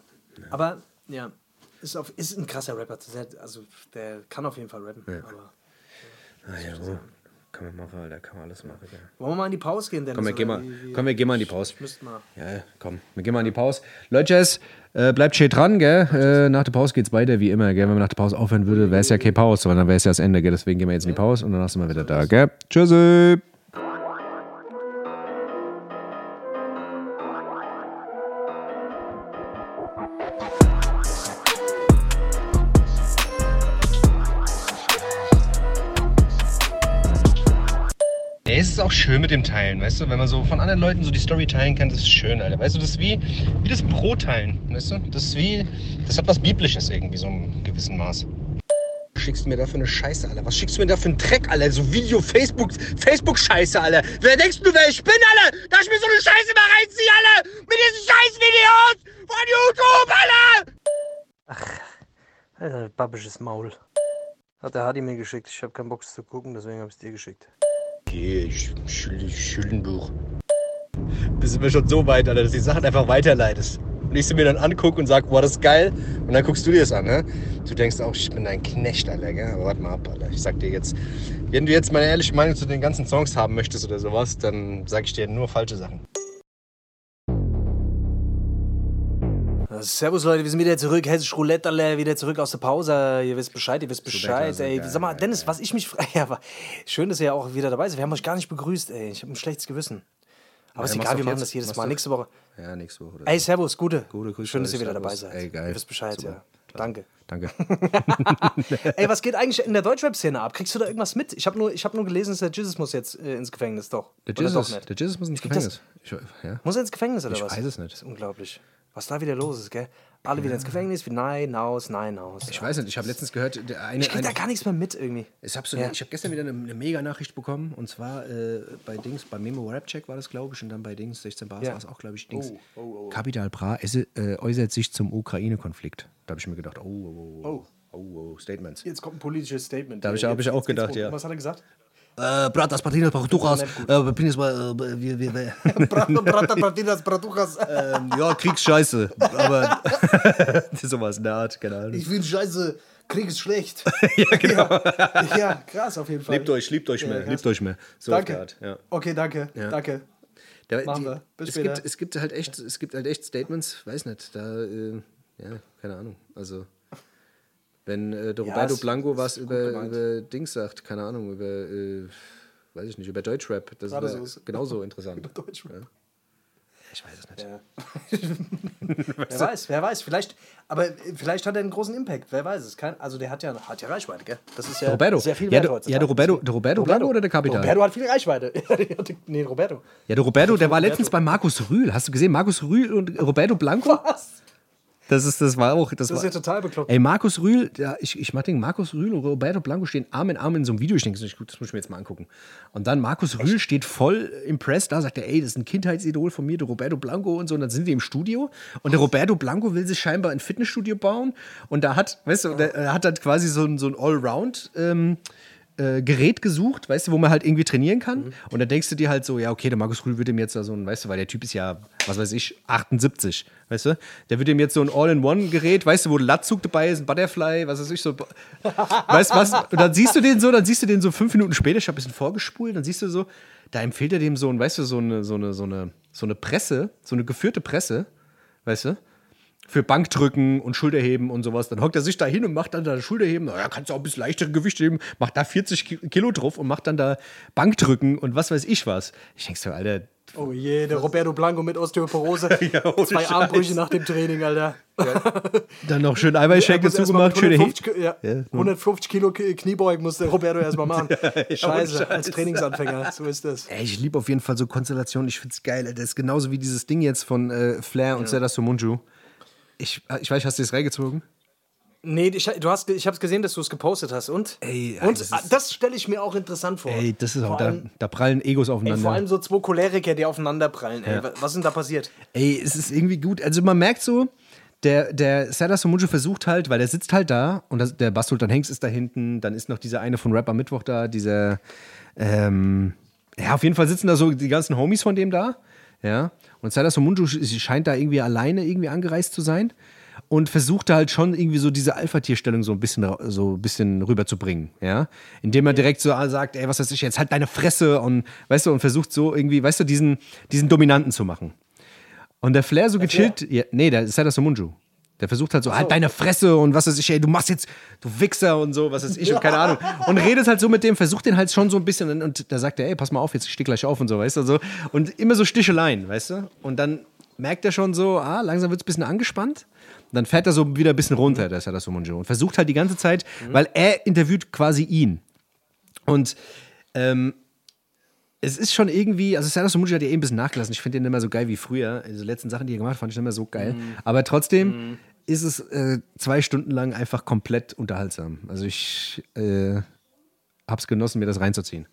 Aber, ja, ist, auf, ist ein krasser Rapper. Also, der kann auf jeden Fall rappen. Aber Ah, ja, oh. Kann man machen, Alter, kann man alles machen. Ja. wollen wir mal in die Pause gehen, Dennis? Komm, wir gehen mal, wie- wie- komm, wir gehen mal in die Pause. Müssten wir. Ja, komm, wir gehen mal in die Pause. Leute, äh, bleibt schön dran, gell? Äh, nach der Pause geht's weiter, wie immer, gell? Wenn man nach der Pause aufhören würde, wäre es ja keine Pause, sondern dann wäre es ja das Ende, gell? Deswegen gehen wir jetzt in die Pause und danach sind wir wieder da, gell? Tschüssi! Schön mit dem Teilen, weißt du? Wenn man so von anderen Leuten so die Story teilen kann, das ist schön, Alter. Weißt du, das ist wie, wie das Brot teilen, weißt du? Das ist wie, das hat was Biblisches irgendwie, so im gewissen Maß. Was schickst du mir da für eine Scheiße, Alter? Was schickst du mir da für einen Dreck, Alter? So Video, Facebook, Facebook-Scheiße, Alter. Wer denkst du, wer ich bin, Alter? Dass ich mir so eine Scheiße mal reinziehe, Alter? Mit diesen Scheiß-Videos von YouTube, Alter! Alter, babbisches Maul. Hat der Hadi mir geschickt. Ich habe keinen Bock zu gucken, deswegen habe ich es dir geschickt. Okay, Schuldenbuch. Bist du mir schon so weit, Alter, dass du die Sachen einfach weiterleitest. Und ich sie mir dann angucke und sag, boah, das ist geil. Und dann guckst du dir das an, ne? Du denkst auch, ich bin dein Knecht, Alter, gell? Aber warte mal ab, Alter. Ich sag dir jetzt, wenn du jetzt meine ehrliche Meinung zu den ganzen Songs haben möchtest oder sowas, dann sag ich dir nur falsche Sachen. Servus Leute, wir sind wieder zurück. Hessisch Roulette, alle, wieder zurück aus der Pause. Ihr wisst Bescheid, ihr wisst Bescheid. Ey, sag mal, Dennis, was ich mich frage, ja, aber schön, dass ihr ja auch wieder dabei seid. Wir haben euch gar nicht begrüßt, ey. Ich habe ein schlechtes Gewissen. Aber ist Ja, mach's egal, wir machen jetzt. das jedes Mal. Nächste Woche. Ja, nächste Woche. Ey, Servus, gute. Gute Grüße Schön, dass ihr wieder dabei seid. Ey, geil. Ihr wisst Bescheid, Super. ja. Danke. Danke. Ey, was geht eigentlich in der Deutschrap-Szene ab? Kriegst du da irgendwas mit? Ich habe nur, ich hab nur gelesen, dass der Jesus muss jetzt äh, ins Gefängnis, doch. Der Jesus, doch der Jesus muss ins Gefängnis. Ich, ja. Muss er ins Gefängnis oder Ich was? weiß es nicht. Das ist unglaublich. Was da wieder los ist, gell? Alle wieder ins Gefängnis, wie nein, aus, nein, aus. Ich weiß nicht, ich habe letztens gehört, der eine, Ich krieg da eine, gar nichts mehr mit irgendwie. Ich habe so Ja. hab gestern wieder eine, eine Mega-Nachricht bekommen und zwar äh, bei Dings, bei Memo Rap Check war das, glaube ich, und dann bei Dings, 16 Bars Ja. war es auch, glaube ich, Dings. Oh, oh, oh. Capital Bra esse- äh, äußert sich zum Ukraine-Konflikt. Da habe ich mir gedacht, oh, oh, oh, oh, oh, oh Statements. Jetzt kommt ein politisches Statement. Da hab ich- hab ich auch gedacht, ja. Was hat er gesagt? Äh, Bratas nicht gut. äh, jetzt mal, äh, wir, wir, wir, Brata Partidas Bratuchas. ähm, ja, Kriegsscheiße, aber sowas in der Art, keine Ahnung. Ich finde scheiße, Krieg ist schlecht. ja, genau. Ja, krass auf jeden Fall. Liebt euch, liebt euch mehr, krass. liebt euch mehr. So Danke. Art, ja. Okay, danke. Danke. Da, Machen die, wir. Bis es, später. gibt, es gibt halt echt, es gibt halt echt Statements, weiß nicht, da, äh, ja, keine Ahnung. Also, wenn äh, der Ja, Roberto es- Blanco was ist über, über Dings sagt, keine Ahnung, über, äh, weiß ich nicht, über Deutschrap, das Gerade wäre so ist- genauso interessant. Deutschrap. Ich weiß es nicht. Ja. wer weiß, wer weiß. Vielleicht, aber vielleicht hat er einen großen Impact. Wer weiß es. Kein, also der hat ja, hat ja Reichweite, gell? Das ist ja Roberto. sehr viel Ja, wert der- heutzutage. ja, der Roberto- der Roberto Blanco oder der Capital? Roberto hat viel Reichweite. nee, Roberto. Ja, der Roberto, der war Roberto. letztens bei Markus Rühl. Hast du gesehen, Markus Rühl und Roberto Blanco? Was? Das ist, das war auch. Das, Das ist war, ja total bekloppt. Ey, Markus Rühl, ja, ich, ich mach den Markus Rühl und Roberto Blanco stehen Arm in Arm in so einem Video. Ich denke, das ist nicht gut, das muss ich mir jetzt mal angucken. Und dann Markus Rühl steht voll impressed da, sagt er, ey, das ist ein Kindheitsidol von mir, der Roberto Blanco und so. Und dann sind die im Studio und der Roberto Blanco will sich scheinbar ein Fitnessstudio bauen. Und da hat, weißt du, der, er hat dann quasi so ein, so ein Allround. Ähm, äh, Gerät gesucht, weißt du, wo man halt irgendwie trainieren kann. Mhm. Und dann denkst du dir halt so, ja, okay, der Markus Rühl würde ihm jetzt so ein, weißt du, weil der Typ ist ja, was weiß ich, 78, weißt du? Der würde ihm jetzt so ein All-in-One-Gerät, weißt du, wo ein Latzug dabei ist, ein Butterfly, was weiß ich, so. weißt du was? Und dann siehst du den so, dann siehst du den so fünf Minuten später, ich habe ein bisschen vorgespult, dann siehst du so, da empfiehlt er dem so ein, weißt du, so eine, so eine, so eine, so eine Presse, so eine geführte Presse, weißt du? Für Bankdrücken und Schulterheben und sowas. Dann hockt er sich da hin und macht dann da Schulterheben. Na ja, kannst du auch ein bisschen leichtere Gewichte heben, macht da 40 Ki- Kilo drauf und macht dann da Bankdrücken und was weiß ich was. Ich denk so, Alter, Oh je, der Roberto Blanco mit Osteoporose. Ja, Zwei Scheiß. Armbrüche nach dem Training, Alter. dann noch schön Eiweißshake dazu gemacht, schöne 150, He Ki- ja, Ja, 150 Kilo Kniebeugen muss der Roberto erstmal machen. Scheiße, Scheiße. als Trainingsanfänger, so ist das. Ey, ich liebe auf jeden Fall so Konstellationen. Ich find's geil. Alter. Das ist genauso wie dieses Ding jetzt von äh, Flair und Seda Somunju. Ich, ich weiß, hast du das reingezogen? Nee, ich, du hast, ich habe gesehen, dass du es gepostet hast. Und? Ey, ja, und das das, ist- das stelle ich mir auch interessant vor. Ey, das ist auch, Vor da, allem- da prallen Egos Ey, aufeinander. vor allem so zwei Choleriker, die aufeinander prallen. Ey. Was ist denn da passiert? Ey, es ist irgendwie gut. Also man merkt so, der, der Serdar Somuncu versucht halt, weil der sitzt halt da und das, der Basultan Hengst ist da hinten, dann ist noch dieser eine von Rap am Mittwoch da, dieser, ähm, ja, auf jeden Fall sitzen da so die ganzen Homies von dem da, ja. Und Serdar Somuncu sch- scheint da irgendwie alleine irgendwie angereist zu sein und versucht da halt schon irgendwie so diese Alpha-Tierstellung so ein bisschen, so ein bisschen rüberzubringen, ja. Indem er direkt so sagt, ey, was weiß ich, jetzt halt deine Fresse und, weißt du, und versucht so irgendwie, weißt du, diesen, diesen Dominanten zu machen. Und der Flair so gechillt, ja, nee, der ist Serdar Somunju. Der versucht halt so, halt deine Fresse und was weiß ich, ey, du machst jetzt, du Wichser und so, was weiß ich und keine Ahnung. Und redet halt so mit dem, versucht den halt schon so ein bisschen und, und da sagt er, ey, pass mal auf, jetzt ich steh gleich auf und so, weißt du, so. Und immer so Sticheleien, weißt du. Und dann merkt er schon so, ah, langsam wird es ein bisschen angespannt. Und dann fährt er so wieder ein bisschen runter, der Serdar Somunju. Und versucht halt die ganze Zeit, weil er interviewt quasi ihn. Und ähm, es ist schon irgendwie, also Serdar Somuncu hat ja eh ein bisschen nachgelassen. Ich finde den immer so geil wie früher. Also die letzten Sachen, die er gemacht hat, fand ich immer so geil. Aber trotzdem ist es äh, zwei Stunden lang einfach komplett unterhaltsam. Also ich äh, hab's genossen, mir das reinzuziehen.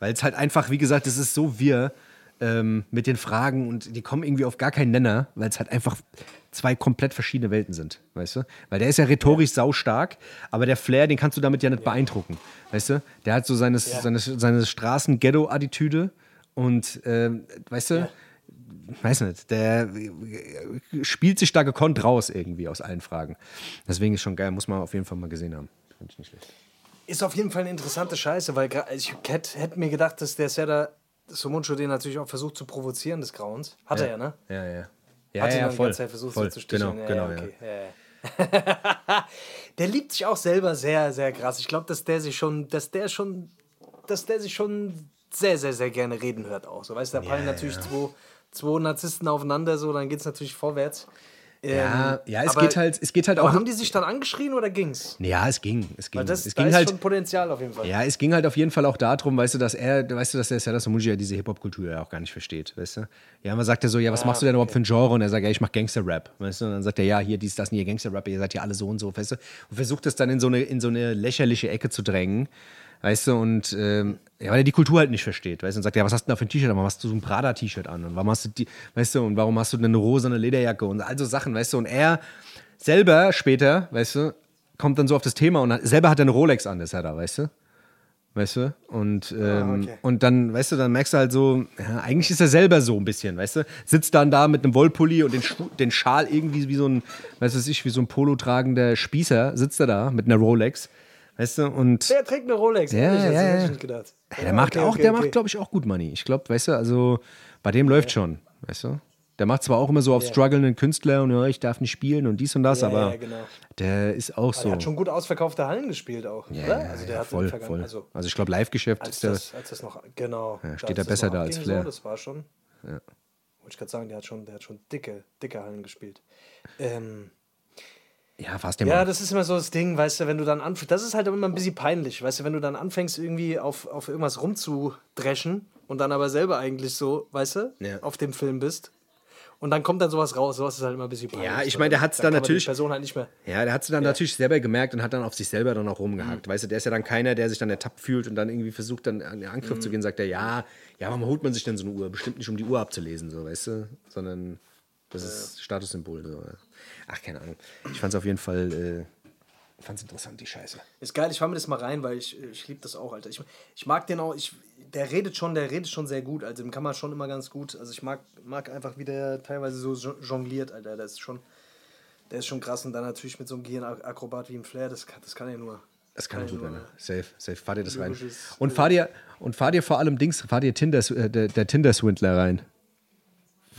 Weil es halt einfach, wie gesagt, es ist so wir ähm, mit den Fragen und die kommen irgendwie auf gar keinen Nenner, weil es halt einfach zwei komplett verschiedene Welten sind, weißt du? Weil der ist ja rhetorisch saustark, aber der Flair, den kannst du damit ja nicht beeindrucken, weißt du? Der hat so seine, seine, seine Straßen-Ghetto-Attitüde und, ähm, weißt du, weiß nicht, der äh, spielt sich da gekonnt raus irgendwie aus allen Fragen. Deswegen ist schon geil, muss man auf jeden Fall mal gesehen haben. Finde ich nicht schlecht. Ist auf jeden Fall eine interessante Scheiße, weil gra- ich hätte hätt mir gedacht, dass der Serdar Somuncu den natürlich auch versucht zu provozieren des Grauens. Hat er ja, ne? Ja, ja. Ja, Hat ihn ja, dann die voll. ganze Zeit versucht voll. so zu sticheln. Genau, ja, genau, ja, ja. okay. ja. ja. der liebt sich auch selber sehr, sehr krass. Ich glaube, dass der sich schon, dass der schon, dass der sich schon sehr, sehr, sehr gerne reden hört auch. So, weißt du, da prallen natürlich zwei, zwei Narzissten aufeinander, so, dann geht es natürlich vorwärts. Ja, Ähm, ja, es geht halt, es geht halt auch. haben die sich dann angeschrien oder ging's? Ja, es ging. Es ging. Weil das, es da ging ist halt. schon Potenzial auf jeden Fall. Ja, es ging halt auf jeden Fall auch darum, weißt du, dass er, weißt du, dass der Serdar Somuncu ja diese Hip-Hop-Kultur ja auch gar nicht versteht, weißt du? Ja, man sagt ja so, ja, was machst du denn überhaupt für ein Genre? Und er sagt, ja, ich mach Gangster-Rap, weißt du? Und dann sagt er, ja, hier, dies, das, ihr Gangster-Rap, ihr seid ja alle so und so, weißt du? Und versucht das dann in so eine, in so eine lächerliche Ecke zu drängen, weißt du? Und, ähm, ja, weil er die Kultur halt nicht versteht, weißt du? Und sagt, ja, was hast du denn da für ein T-Shirt an? Warum hast du so ein Prada-T-Shirt an? Und warum hast du die, weißt du? Und warum hast du denn eine rosane Lederjacke? Und all so Sachen, weißt du? Und er selber später, weißt du, kommt dann so auf das Thema und hat, selber hat er eine Rolex an, das hat er, weißt du? Weißt du? Und, ähm, okay. und dann, weißt du, dann merkst du halt so, ja, eigentlich ist er selber so ein bisschen, weißt du? Sitzt dann da mit einem Wollpulli und den, den Schal irgendwie wie so ein, weißt du, ich, wie so ein Polo tragender Spießer, sitzt er da mit einer Rolex, weißt du? Und Der trägt eine Rolex. Ja, ehrlich, ja, ja. nicht gedacht. ja, der macht okay, auch, okay, der okay. macht, glaube ich, auch gut Money. Ich glaube, weißt du, also bei dem läuft schon, weißt du? Der macht zwar auch immer so auf strugglenden Künstler und ja, ich darf nicht spielen und dies und das, Ja, aber ja, genau. der ist auch so. Der hat schon gut ausverkaufte Hallen gespielt auch, Ja, oder? ja, Also der ja, hat voll. Also, Also ich glaube, Live-Geschäft ist der. das, als das noch, genau. Ja, steht er das besser da als Flair. So, das war schon. Oh ich gerade sagen, der hat schon, der hat schon dicke, dicke Hallen gespielt. Ähm, Ja, fast dem ja, das ist immer so das Ding, weißt du, wenn du dann anfängst, das ist halt immer ein bisschen peinlich, weißt du, wenn du dann anfängst, irgendwie auf, auf irgendwas rumzudreschen und dann aber selber eigentlich so, weißt du, Ja. auf dem Film bist. Und dann kommt dann sowas raus, sowas ist halt immer ein bisschen peinlich. Ja, ich meine, der hat's da dann man natürlich- Die Person halt nicht mehr. Ja, der hat sie dann natürlich selber gemerkt und hat dann auf sich selber dann auch rumgehackt. Weißt du, der ist ja dann keiner, der sich dann ertappt fühlt und dann irgendwie versucht, dann an den Angriff zu gehen, sagt er, ja, ja, warum holt man sich denn so eine Uhr? Bestimmt nicht, um die Uhr abzulesen, so, weißt du? Sondern das ist Statussymbol. So. Ach, keine Ahnung. Ich fand es auf jeden Fall, äh, fand's interessant, die Scheiße. Ist geil, ich fahr mir das mal rein, weil ich, ich liebe das auch, Alter. Ich, ich mag den auch, ich, der redet schon, der redet schon sehr gut, also den kann man schon immer ganz gut. Also ich mag, mag einfach, wie der teilweise so jon- jongliert, Alter. Das ist schon, der ist schon krass und dann natürlich mit so einem Gehirnakrobat wie im Flair, das kann, das kann er nur. Das kann gut nur- werden. Safe, safe. Fahr dir das rein. Und fahr dir, und fahr dir vor allem Dings, fahr dir Tinder, äh, der, der Tinder-Swindler rein.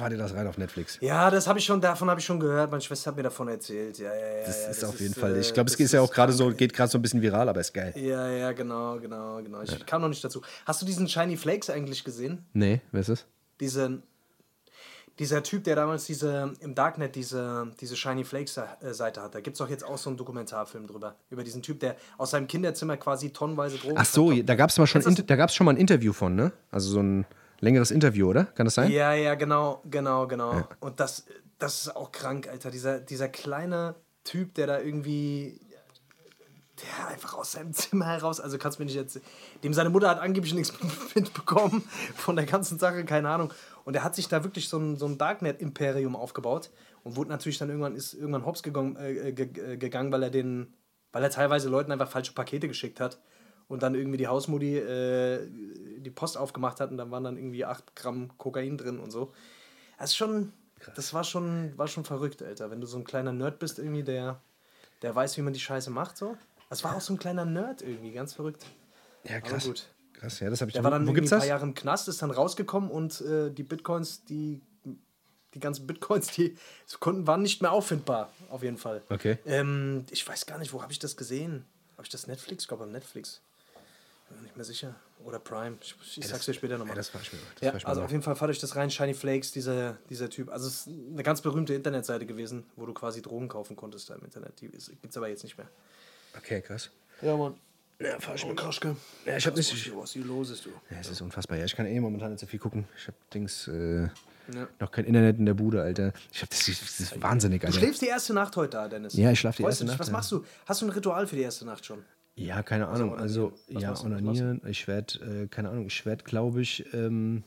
Fahr dir das rein auf Netflix. Ja, das habe ich schon, davon habe ich schon gehört. Meine Schwester hat mir davon erzählt. Ja, ja, ja. Das ja, ist das auf jeden Fall. äh, Ich glaube, es ist ja auch gerade so, geht gerade so ein bisschen viral, aber ist geil. Ja, ja, genau, genau, genau. Ich kam noch nicht dazu. Hast du diesen Shiny Flakes eigentlich gesehen? Nee, wer ist das? Diesen, dieser Typ, der damals diese im Darknet diese, diese Shiny Flakes äh, Seite hat. Da gibt es doch jetzt auch so einen Dokumentarfilm drüber. Über diesen Typ, der aus seinem Kinderzimmer quasi tonnenweise Drogen Ach so, da gab es schon, da gab's schon mal ein Interview von, ne? Also so ein längeres Interview, oder? Kann das sein? Ja, ja, genau, genau, genau. Und das, das ist auch krank, Alter. Dieser, dieser kleine Typ, der da irgendwie. Der einfach aus seinem Zimmer heraus, also kannst du mir nicht jetzt. Dem seine Mutter hat angeblich nichts mitbekommen von der ganzen Sache, keine Ahnung. Und er hat sich da wirklich so ein, so ein Darknet-Imperium aufgebaut und wurde natürlich dann irgendwann, ist irgendwann hops gegangen, äh, ge- äh, gegangen, weil er den, weil er teilweise Leuten einfach falsche Pakete geschickt hat und dann irgendwie die Hausmutti äh, die Post aufgemacht hat und dann waren dann irgendwie 8 Gramm Kokain drin und so. Das ist schon, das war schon, war schon verrückt, Alter. Wenn du so ein kleiner Nerd bist, irgendwie, der, der weiß, wie man die Scheiße macht, so. Das war auch so ein kleiner Nerd irgendwie, ganz verrückt. Ja, Aber krass. gut. Krass, ja, das habe ich. Der war dann wo irgendwie gibt's ein das? paar Jahre im Knast, ist dann rausgekommen und äh, die Bitcoins, die, die ganzen Bitcoins, die konnten, waren nicht mehr auffindbar, auf jeden Fall. Okay. Ähm, ich weiß gar nicht, wo habe ich das gesehen? Habe ich das Netflix? Ich glaube, Netflix. Bin mir nicht mehr sicher. Oder Prime. Ich, ich sag's dir später nochmal. Ja, das fahr ich mir. Das Ja, fahr ich mir also mal. auf jeden Fall fahrt euch das rein, Shiny Flakes, dieser, dieser Typ. Also es ist eine ganz berühmte Internetseite gewesen, wo du quasi Drogen kaufen konntest da im Internet. Die gibt es aber jetzt nicht mehr. Okay, krass. Ja, Mann. Ja, fahr ich Oh, mir. Kraschke. Ja, ich hab nicht. Was, was hier los ist, du. Ja, es ist unfassbar. Ja, ich kann eh momentan nicht so viel gucken. Ich habe Dings. Äh, Ja. noch kein Internet in der Bude, Alter. Ich hab das, das ist wahnsinnig, Du Alter. schläfst die erste Nacht heute da, Dennis. Ja, ich schlaf die Freust erste du? Nacht, Was machst du? Hast du ein Ritual für die erste Nacht schon? Ja, keine Ahnung. Also, Was ja, onanieren. Ich werde, äh, keine Ahnung, ich werde, glaube ich, ähm,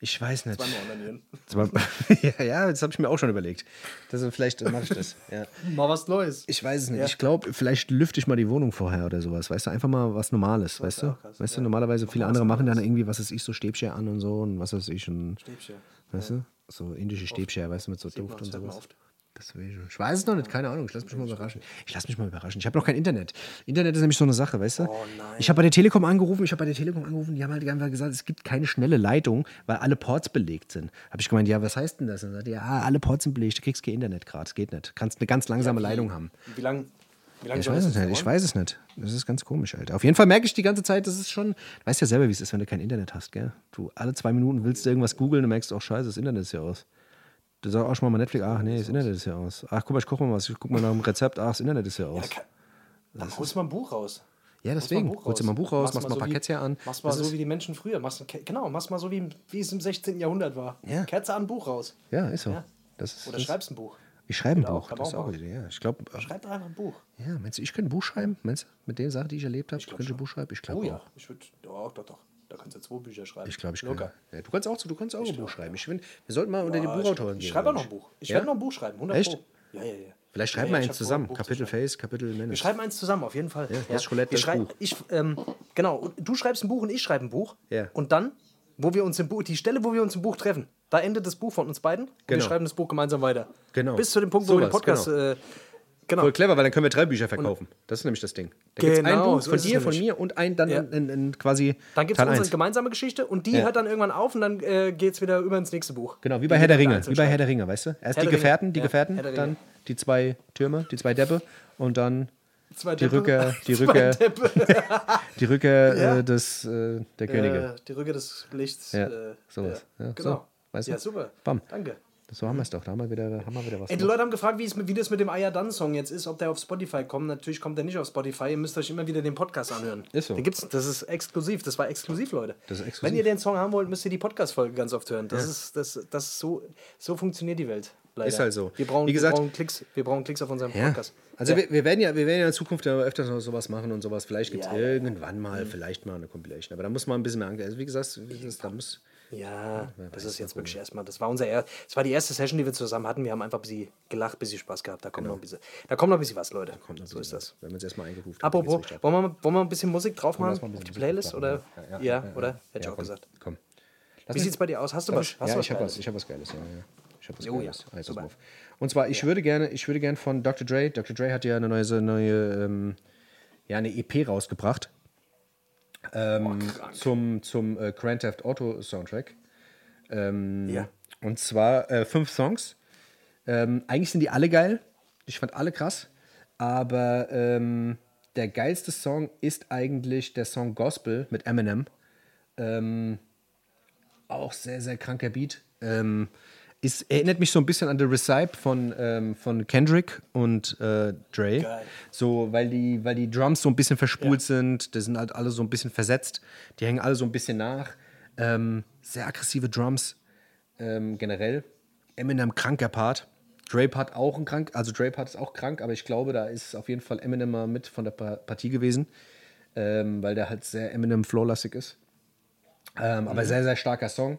ich weiß nicht. Zweimal onanieren. Zwar- ja, ja, das habe ich mir auch schon überlegt. Das, vielleicht mache ich das. Ja. Mal was Neues. Ich weiß es nicht. Ja. Ich glaube, vielleicht lüfte ich mal die Wohnung vorher oder sowas. Weißt du, einfach mal was Normales, weißt du? krass, Weißt du, normalerweise viele andere machen dann irgendwie, was weiß ich, so Stäbchen an und so und was weiß ich und, Stäbchen. weißt du? So indische Stäbchen, weißt du, mit so Duft und man sowas. oft. Das will ich, ich weiß es noch nicht, keine Ahnung. Ich lasse mich mal überraschen. Ich lasse mich mal überraschen. Ich habe noch kein Internet. Internet ist nämlich so eine Sache, weißt du? Oh nein. Ich habe bei der Telekom angerufen, ich habe bei der Telekom angerufen, die haben halt einfach gesagt, es gibt keine schnelle Leitung, weil alle Ports belegt sind. Habe ich gemeint, ja, was heißt denn das? Und dann sagt, ja, alle Ports sind belegt, du kriegst kein Internet gerade, es geht nicht. Kannst eine ganz langsame Leitung haben. Wie lange lang Ich weiß es nicht, ich weiß es nicht. Das ist ganz komisch, Alter. Auf jeden Fall merke ich die ganze Zeit, das ist schon, du weißt ja selber, wie es ist, wenn du kein Internet hast, gell? Du alle zwei Minuten willst du irgendwas googeln und merkst, auch scheiße, das Internet ist ja aus. Du sagst auch schon mal Netflix, ach nee, das Internet ist ja aus. Ach guck mal, ich gucke mal was, ich guck mal nach dem Rezept, ach, das Internet ist ja aus. Ja, Dann holst du mal ein Buch raus. Ja, deswegen. Holst du mal ein Buch raus, machst mal ein paar so wie- Kerzen an. Machst mal Das so wie die Menschen früher. Machst, du- genau, machst mal so wie, wie es im 16. Jahrhundert war. Ja. Kerze an, Buch raus. Ja, ist so. Ja. Das ist, Oder das, schreibst ein Buch. ich schreibe ein Buch, das ist auch eine Idee. Ja, ich glaube, Schreib doch einfach ein Buch. ja, meinst du, ich könnte ein Buch schreiben? Meinst du, mit den Sachen, die ich erlebt habe, könnte ich ein Buch schreiben? Ich glaube Oh ja, auch. ich würde, doch, doch, doch. Da kannst du zwei Bücher schreiben. Ich glaube, ich kann. Locker. Ja, du kannst auch, du kannst auch ein Buch schreiben. Ich find, wir sollten mal unter die Buchautoren ich, gehen. ich schreibe auch noch ein Buch. Ich werde noch ein Buch schreiben, 100 Echt? Pro. Ja, ja, ja. Vielleicht schreiben wir eins vor, zusammen. ein zu Kapitel schreiben. Face, Kapitel Wir Menace. schreiben eins zusammen, auf jeden Fall. Ja, das Roulette, wir das Buch. Ich, ähm, genau, du schreibst ein Buch und ich schreibe ein Buch. Ja. Und dann, wo wir uns im Buch, die Stelle, wo wir uns im Buch treffen, da endet das Buch von uns beiden. Und wir Genau. schreiben das Buch gemeinsam weiter. Genau. Bis zu dem Punkt, wo wir den Podcast. genau. Äh, genau. Voll clever, weil dann können wir drei Bücher verkaufen. Das ist nämlich das Ding. Da gibt es ein Genau, Buch so von dir, von mir und ein dann Ja. in, in, quasi Dann gibt es unsere 1. gemeinsame Geschichte und die Ja. hört dann irgendwann auf und dann äh, geht es wieder über ins nächste Buch. Genau, wie Die bei Herr der Ringe. Wie bei. Herr der Ringe, weißt du? Erst Herr die. Gefährten, die Ja, Gefährten, dann die zwei Türme, die zwei Deppe und dann Zwei die. Rückkehr, die Rückkehr, die Rückkehr Ja. äh, des, äh, der Könige. Äh, die Rücke des Lichts. Ja, äh, sowas. Ja, genau. so. weißt du? Ja, super. Bam. Danke. So haben wir es doch. Da haben wir wieder, haben wir wieder was. Ey, die Leute haben gefragt, wie, es wie das mit dem Aya Dunn Song jetzt ist, ob der auf Spotify kommt. Natürlich kommt der nicht auf Spotify. Ihr müsst euch immer wieder den Podcast anhören. Ist so. Den gibt's, das ist exklusiv. Das war exklusiv, Leute. Das ist exklusiv. Wenn ihr den Song haben wollt, müsst ihr die Podcast-Folge ganz oft hören. Das ist, das, das ist so, so funktioniert die Welt. Leider. Ist halt so. Wir brauchen, Wie gesagt- wir brauchen Klicks. Wir brauchen Klicks auf unserem Ja. Podcast. Also Ja. Wir, wir, werden ja, wir werden ja in Zukunft ja öfters noch sowas machen und sowas. Vielleicht gibt es Ja, ja, ja. irgendwann mal, vielleicht mal eine Compilation. Aber da muss man ein bisschen mehr angehen. Also wie gesagt, da muss. Ja, das ist jetzt wirklich erstmal, das war unser er das war die erste Session, die wir zusammen hatten. Wir haben einfach ein bisschen gelacht, ein bisschen Spaß gehabt. Da kommt, noch, ein bisschen, da kommt noch ein bisschen was, Leute. Kommt noch so ist das. Wenn wir uns erstmal eingerufen haben. Apropos, wollen wir, wollen wir ein bisschen Musik drauf machen? Auf die Playlist? Oder? Ja. Ja, oder? ja, Hätte ich ja, auch komm, gesagt. Komm. Lass Wie mich- sieht's bei dir aus? Hast du was? Hast ja, du ich habe was, ich habe was Geiles, ja, ja. Ich habe was ja. Geiles. Also, pass auf. Und zwar, ich würde gerne, ich würde gerne von Dr. Dre, Dr. Dre hat ja eine neue, neue, ähm, ja, eine EP rausgebracht. Ähm, zum zum äh, Grand Theft Auto Soundtrack. Ähm, Ja. Und zwar äh, fünf Songs. Ähm, eigentlich sind die alle geil. Ich fand alle krass. Aber ähm, der geilste Song ist eigentlich der Song Gospel mit Eminem. Ähm, auch sehr, sehr kranker Beat. Ist, erinnert mich so ein bisschen an The Recipe von, ähm, von Kendrick und äh, Dre. Geil. So, weil die, weil die Drums so ein bisschen verspult Ja. sind. Die sind halt alle so ein bisschen versetzt. Die hängen alle so ein bisschen nach. Ähm, sehr aggressive Drums ähm, generell. Eminem kranker Part. Dre Part auch ein krank, also Dre Part ist auch krank, aber ich glaube, da ist auf jeden Fall Eminem mal mit von der Pa- Partie gewesen, ähm, weil der halt sehr Eminem flowlastig ist. Ähm, Aber sehr, sehr starker Song.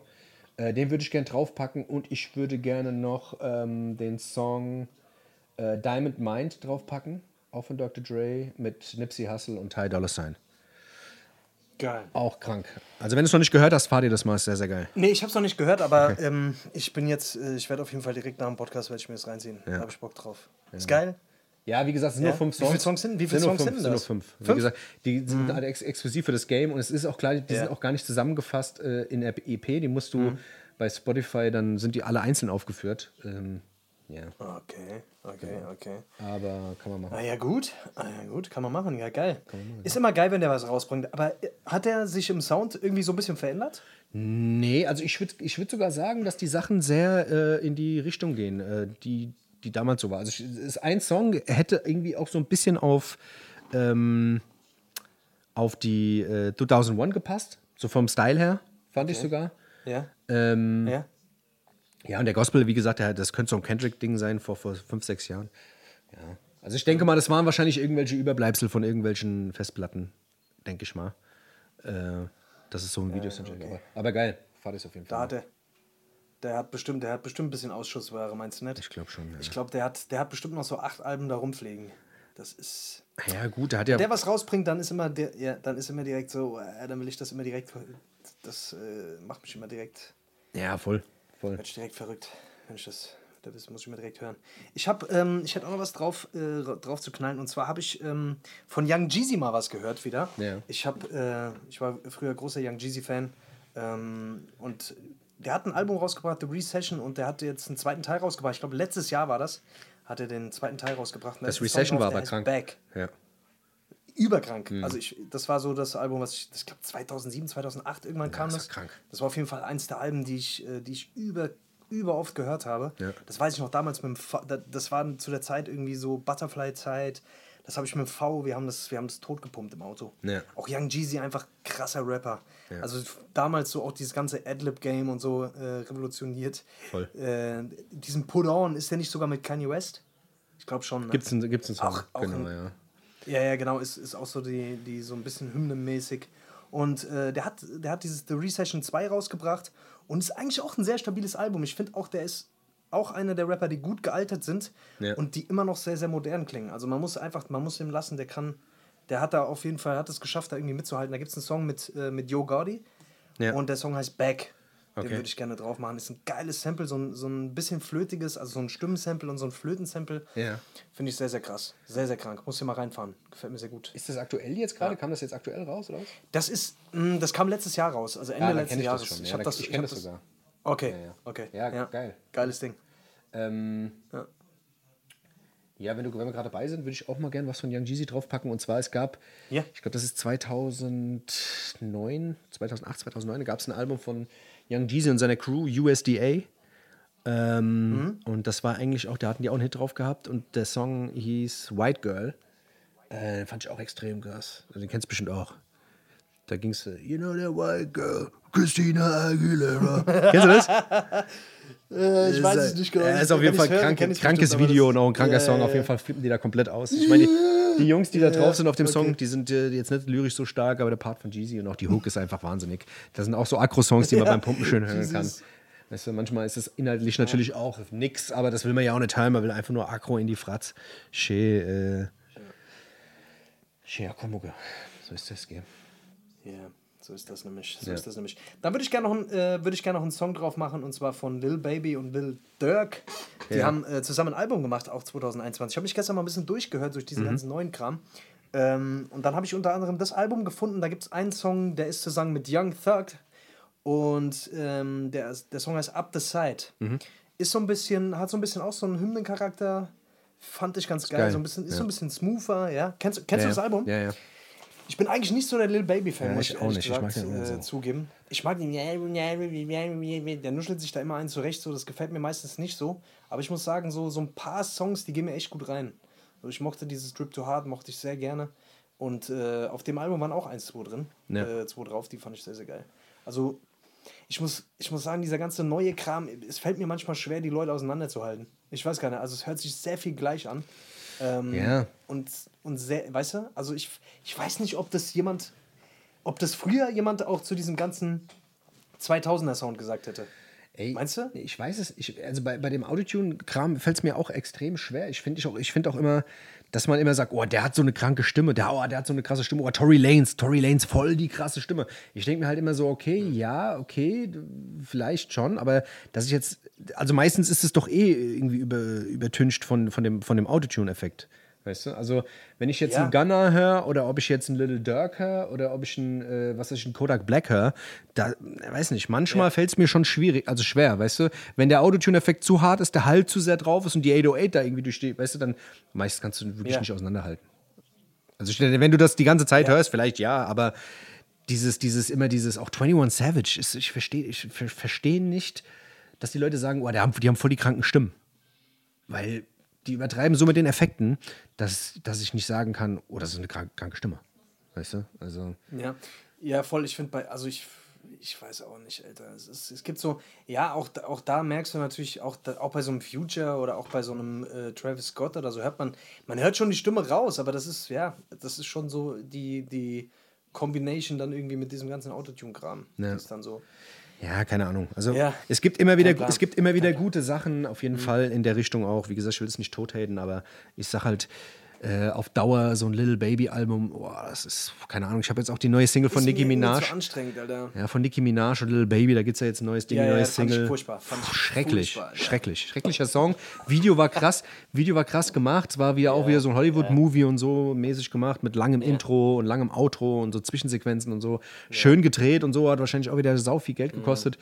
Äh, den würde ich gerne draufpacken und ich würde gerne noch ähm, den Song äh, Diamond Mind draufpacken, auch von Dr. Dre mit Nipsey Hussle und Ty Dolla Sign. Geil. Auch krank. Also wenn du es noch nicht gehört hast, fahr dir das mal, ist sehr, sehr geil. Nee, ich hab's noch nicht gehört, aber ähm, ich bin jetzt, äh, ich werde auf jeden Fall direkt nach dem Podcast, werde ich mir das reinziehen. Da habe ich Bock drauf. Ist geil? Ja, wie gesagt, es sind Ja? nur fünf Wie viele Songs. Songs sind- wie viele sind Songs fünf, sind sind nur das? fünf. Wie Fünf? gesagt, die sind alle ex exklusiv für das Game und es ist auch klar, die Ja. sind auch gar nicht zusammengefasst äh, in der EP. Die musst du bei Spotify, dann sind die alle einzeln aufgeführt. Ähm, ja, Okay, okay, okay. aber kann man machen. Ah ja, gut. Ah ja, gut, kann man machen. Ja, geil. Ist immer geil, wenn der was rausbringt. Aber äh, hat er sich im Sound irgendwie so ein bisschen verändert? Nee, also ich würde ich würd sogar sagen, dass die Sachen sehr äh, in die Richtung gehen, äh, die, die damals so war. Also ich, es ist ein Song hätte irgendwie auch so ein bisschen auf, ähm, auf die äh, 2001 gepasst, so vom Style her, fand ich sogar. Ja. Ähm, Ja. ja, und der Gospel, wie gesagt, der, das könnte so ein Kendrick-Ding sein vor, vor fünf, sechs Jahren. Ja. Also ich denke mal, das waren wahrscheinlich irgendwelche Überbleibsel von irgendwelchen Festplatten, denke ich mal. Äh, das ist so ein Video. aber, aber geil, fahr das auf jeden Fall. hat er. Der hat bestimmt, der hat bestimmt ein bisschen Ausschussware, meinst du nicht? Ich glaube schon. Ja. Ich glaube, der hat, der hat bestimmt noch so acht Alben da rumfliegen. Das ist. ja, gut, der hat ja. Der was rausbringt, dann ist immer der, ja, dann ist immer direkt so, äh, dann will ich das immer direkt. Das äh, macht mich immer direkt. ja, voll. voll. Ich direkt verrückt, wenn ich das. Das muss ich mir direkt hören. Ich habe, ähm, ich hätte auch noch was drauf, äh, drauf zu knallen. Und zwar habe ich ähm, von Young Jeezy mal was gehört wieder. Ja. Ich habe, äh, ich war früher großer Young Jeezy Fan ähm, und der hat ein Album rausgebracht, The Recession, und der hat jetzt einen zweiten Teil rausgebracht. Ich glaube, letztes Jahr war das. Hat er den zweiten Teil rausgebracht. Das Recession drauf, war aber krank. Back. Ja. Überkrank. Also ich, das war so das Album, was ich, ich glaube 2007, 2008 irgendwann kam das krank. Das war auf jeden Fall eins der Alben, die ich, äh, die ich über, über oft gehört habe. Ja. Das weiß ich noch damals mit dem das war zu der Zeit irgendwie so Butterfly-Zeit. Das habe ich mit V, wir haben das, wir haben das totgepumpt im Auto. Ja. Auch Young Jeezy, einfach krasser Rapper. Also f- damals so auch dieses ganze Adlib-Game und so äh, revolutioniert. Voll. Äh, diesen Put On, ist der nicht sogar mit Kanye West? Ich glaube schon. Ne? Gibt's einen, gibt's einen Song? Auch- auch genau, ein- ja. Ja, ja, genau, ist, ist auch so die, die so ein bisschen hymnenmäßig. Und äh, der, hat, der hat dieses The Recession 2 rausgebracht und ist eigentlich auch ein sehr stabiles Album. Ich finde auch, der ist auch einer der Rapper, die gut gealtert sind Ja. und die immer noch sehr, sehr modern klingen. Also man muss einfach, man muss ihm lassen, der kann, der hat da auf jeden Fall, hat es geschafft, da irgendwie mitzuhalten. Da gibt es einen Song mit, äh, mit Yo Gotti Ja. und der Song heißt Back. Den Okay. würde ich gerne drauf machen. Ist ein geiles Sample, so ein, so ein bisschen flötiges, also so ein Stimmensample und so ein Flötensample. Ja. Finde ich sehr, sehr krass. Sehr, sehr krank. Muss hier mal reinfahren. Gefällt mir sehr gut. Ist das aktuell jetzt gerade? Kam das jetzt aktuell raus, oder was? Das ist, mh, das kam letztes Jahr raus, also Ende Ja, dann letzten kenn ich Jahres. schon. Ich, Ja, hab da- das, ich ich hab das sogar. Okay, Ja, ja. okay. Ja, geil. Geiles Ding. Ähm, Ja. Ja, wenn, du, wenn wir gerade dabei sind, würde ich auch mal gerne was von Young Jeezy draufpacken. Und zwar, es gab, Ja. ich glaube, das ist 2009, 2008, 2009, da gab es ein Album von Young Jeezy und seiner Crew, USDA. Ähm, Und das war eigentlich auch, da hatten die auch einen Hit drauf gehabt. Und der Song hieß White Girl. Äh, fand ich auch extrem krass. Also, den kennst du bestimmt auch. Da ging es, you know that white girl, Christina Aguilera. kennst du das? ich weiß es nicht genau. Er ist auf jeden Fall krank, krankes Video und auch ein kranker Song. Auf jeden Fall flippen die da komplett aus. Ich meine, die, die Jungs, die da drauf sind auf dem Song, die sind äh, jetzt nicht lyrisch so stark, aber der Part von Jeezy und auch die Hook ist einfach wahnsinnig. Das sind auch so Akro-Songs, die man beim Pumpen schön hören kann. Weißt du, manchmal ist es inhaltlich natürlich auch nix, aber das will man ja auch nicht hören. Man will einfach nur Akro in die Fratz. Schön, äh, schön Akro-Mucke. So ist das, gell? Ja, so ist das nämlich. So Ja. ist das nämlich. Dann würde ich gerne noch, einen, äh, würde ich gerne noch einen Song drauf machen und zwar von Lil Baby und Lil Durk. Die Ja. haben äh, zusammen ein Album gemacht, auch 2021. Ich habe mich gestern mal ein bisschen durchgehört durch diesen Mhm. ganzen neuen Kram. Ähm, und dann habe ich unter anderem das Album gefunden. Da gibt es einen Song, der ist zusammen mit Young Thug. Und ähm, der, der Song heißt Up the Side. Mhm. Ist so ein bisschen, hat so ein bisschen auch so einen Hymnencharakter. Fand ich ganz geil. geil. So ein bisschen, ist Ja. so ein bisschen smoother, ja. Kennst, du- kennst ja, du das Album? Ja, ja. Ich bin eigentlich nicht so der Lil Baby-Fan, Ja, muss ich auch nicht. Ich mag gesagt, den äh, so. zugeben. Ich mag den, der nuschelt sich da immer einen zurecht, so, das gefällt mir meistens nicht so. Aber ich muss sagen, so, so ein paar Songs, die gehen mir echt gut rein. Also ich mochte dieses Drip to Hard, mochte ich sehr gerne. Und äh, auf dem Album waren auch 1, 2 drin. Ja. Äh, zwei drauf, die fand ich sehr, sehr geil. Also ich muss, ich muss sagen, dieser ganze neue Kram, es fällt mir manchmal schwer, die Leute auseinanderzuhalten. Ich weiß gar nicht, also es hört sich sehr viel gleich an. Ähm, Ja. Und, und sehr, weißt du, also ich, ich weiß nicht, ob das jemand, ob das früher jemand auch zu diesem ganzen 2000er Sound gesagt hätte. Ey, Meinst du? Ich weiß es. Ich, also bei, bei dem Autotune-Kram fällt es mir auch extrem schwer. Ich finde ich auch, ich find auch immer, dass man immer sagt, oh, der hat so eine kranke Stimme, der, oh, der hat so eine krasse Stimme. Oh, Tory Lanez, Tory Lanez, voll die krasse Stimme. Ich denke mir halt immer so, okay, ja, okay, vielleicht schon, aber dass ich jetzt, also meistens ist es doch eh irgendwie über, übertüncht von, von dem, von dem Autotune-Effekt. Weißt du? Also, wenn ich jetzt Ja. einen Gunner höre oder ob ich jetzt einen Little Dirk höre oder ob ich einen, äh, was weiß ich, einen Kodak Black höre, da, äh, weiß nicht, manchmal fällt es mir schon schwierig, also schwer, weißt du? Wenn der Autotune-Effekt zu hart ist, der Halt zu sehr drauf ist und die 808 da irgendwie durchsteht, weißt du, dann meistens kannst du wirklich Ja. nicht auseinanderhalten. Also, ich- wenn du das die ganze Zeit hörst, vielleicht ja, aber dieses, dieses, immer dieses, auch 21 Savage, ist, ich verstehe ich ver verstehe nicht, dass die Leute sagen, oh, die haben, die haben voll die kranken Stimmen. Weil die übertreiben so mit den Effekten, dass, dass ich nicht sagen kann, oh, das ist eine krank, kranke Stimme. Weißt du? Also, Ja, ja voll. Ich finde bei, also ich, ich weiß auch nicht, Alter. Es, ist, es gibt so, ja, auch, da- auch da merkst du natürlich, auch, da, auch bei so einem Future oder auch bei so einem äh, Travis Scott oder so, hört man, man hört schon die Stimme raus, aber das ist, ja, das ist schon so die, die Combination dann irgendwie mit diesem ganzen Autotune-Kram. Ja. Ist dann so. Ja, keine Ahnung. Also, Ja. es gibt immer wieder, es gibt immer wieder gute Sachen, auf jeden Fall in der Richtung auch. Wie gesagt, ich will es nicht tothaten, aber ich sag halt, äh, auf Dauer so ein Little Baby-Album, boah, das ist, keine Ahnung. Ich habe jetzt auch die neue Single von Nicki Minaj. Zu anstrengend, Alter. Ja, von Nicki Minaj und Little Baby, da gibt es ja jetzt ein neues Ding, Ja, ja, neues fand ich Single. furchtbar, fand ich schrecklich, furchtbar, schrecklich. Schrecklicher Song. Video war krass, Video war krass gemacht. Es war wieder auch wieder so ein Hollywood-Movie und so mäßig gemacht mit langem Intro und langem Outro und so Zwischensequenzen und so. Schön gedreht und so, hat wahrscheinlich auch wieder sau viel Geld Mhm. gekostet.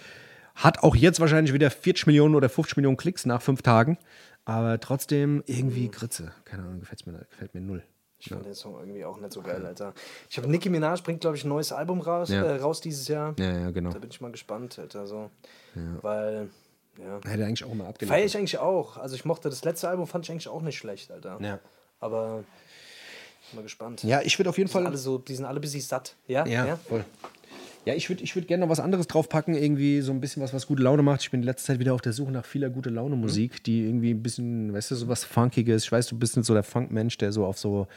Hat auch jetzt wahrscheinlich wieder 40 Millionen oder 50 Millionen Klicks nach fünf Tagen. Aber trotzdem irgendwie Grütze. Keine Ahnung, gefällt mir, gefällt mir null. Ich fand den Song irgendwie auch nicht so geil, Alter. Ich habe Nicki Minaj bringt, glaube ich, ein neues Album raus, Ja. äh, raus dieses Jahr. Ja, ja, genau. Da bin ich mal gespannt, Alter. So. Weil, ja. Hätte eigentlich auch Feier abgelehnt. ich eigentlich auch. Also ich mochte das letzte Album, fand ich eigentlich auch nicht schlecht, Alter. Ja. Aber mal gespannt. Ja, ich würde auf jeden Die Fall. alle so, die sind alle bisschen satt. Ja? Ja, voll. Ja, ich würde ich würd gerne noch was anderes draufpacken, irgendwie so ein bisschen was, was gute Laune macht. Ich bin in letzter Zeit wieder auf der Suche nach vieler gute Laune Musik, die irgendwie ein bisschen, weißt du, so was Funkiges. Ich weiß, du bist nicht so der Funk-Mensch, der so auf so.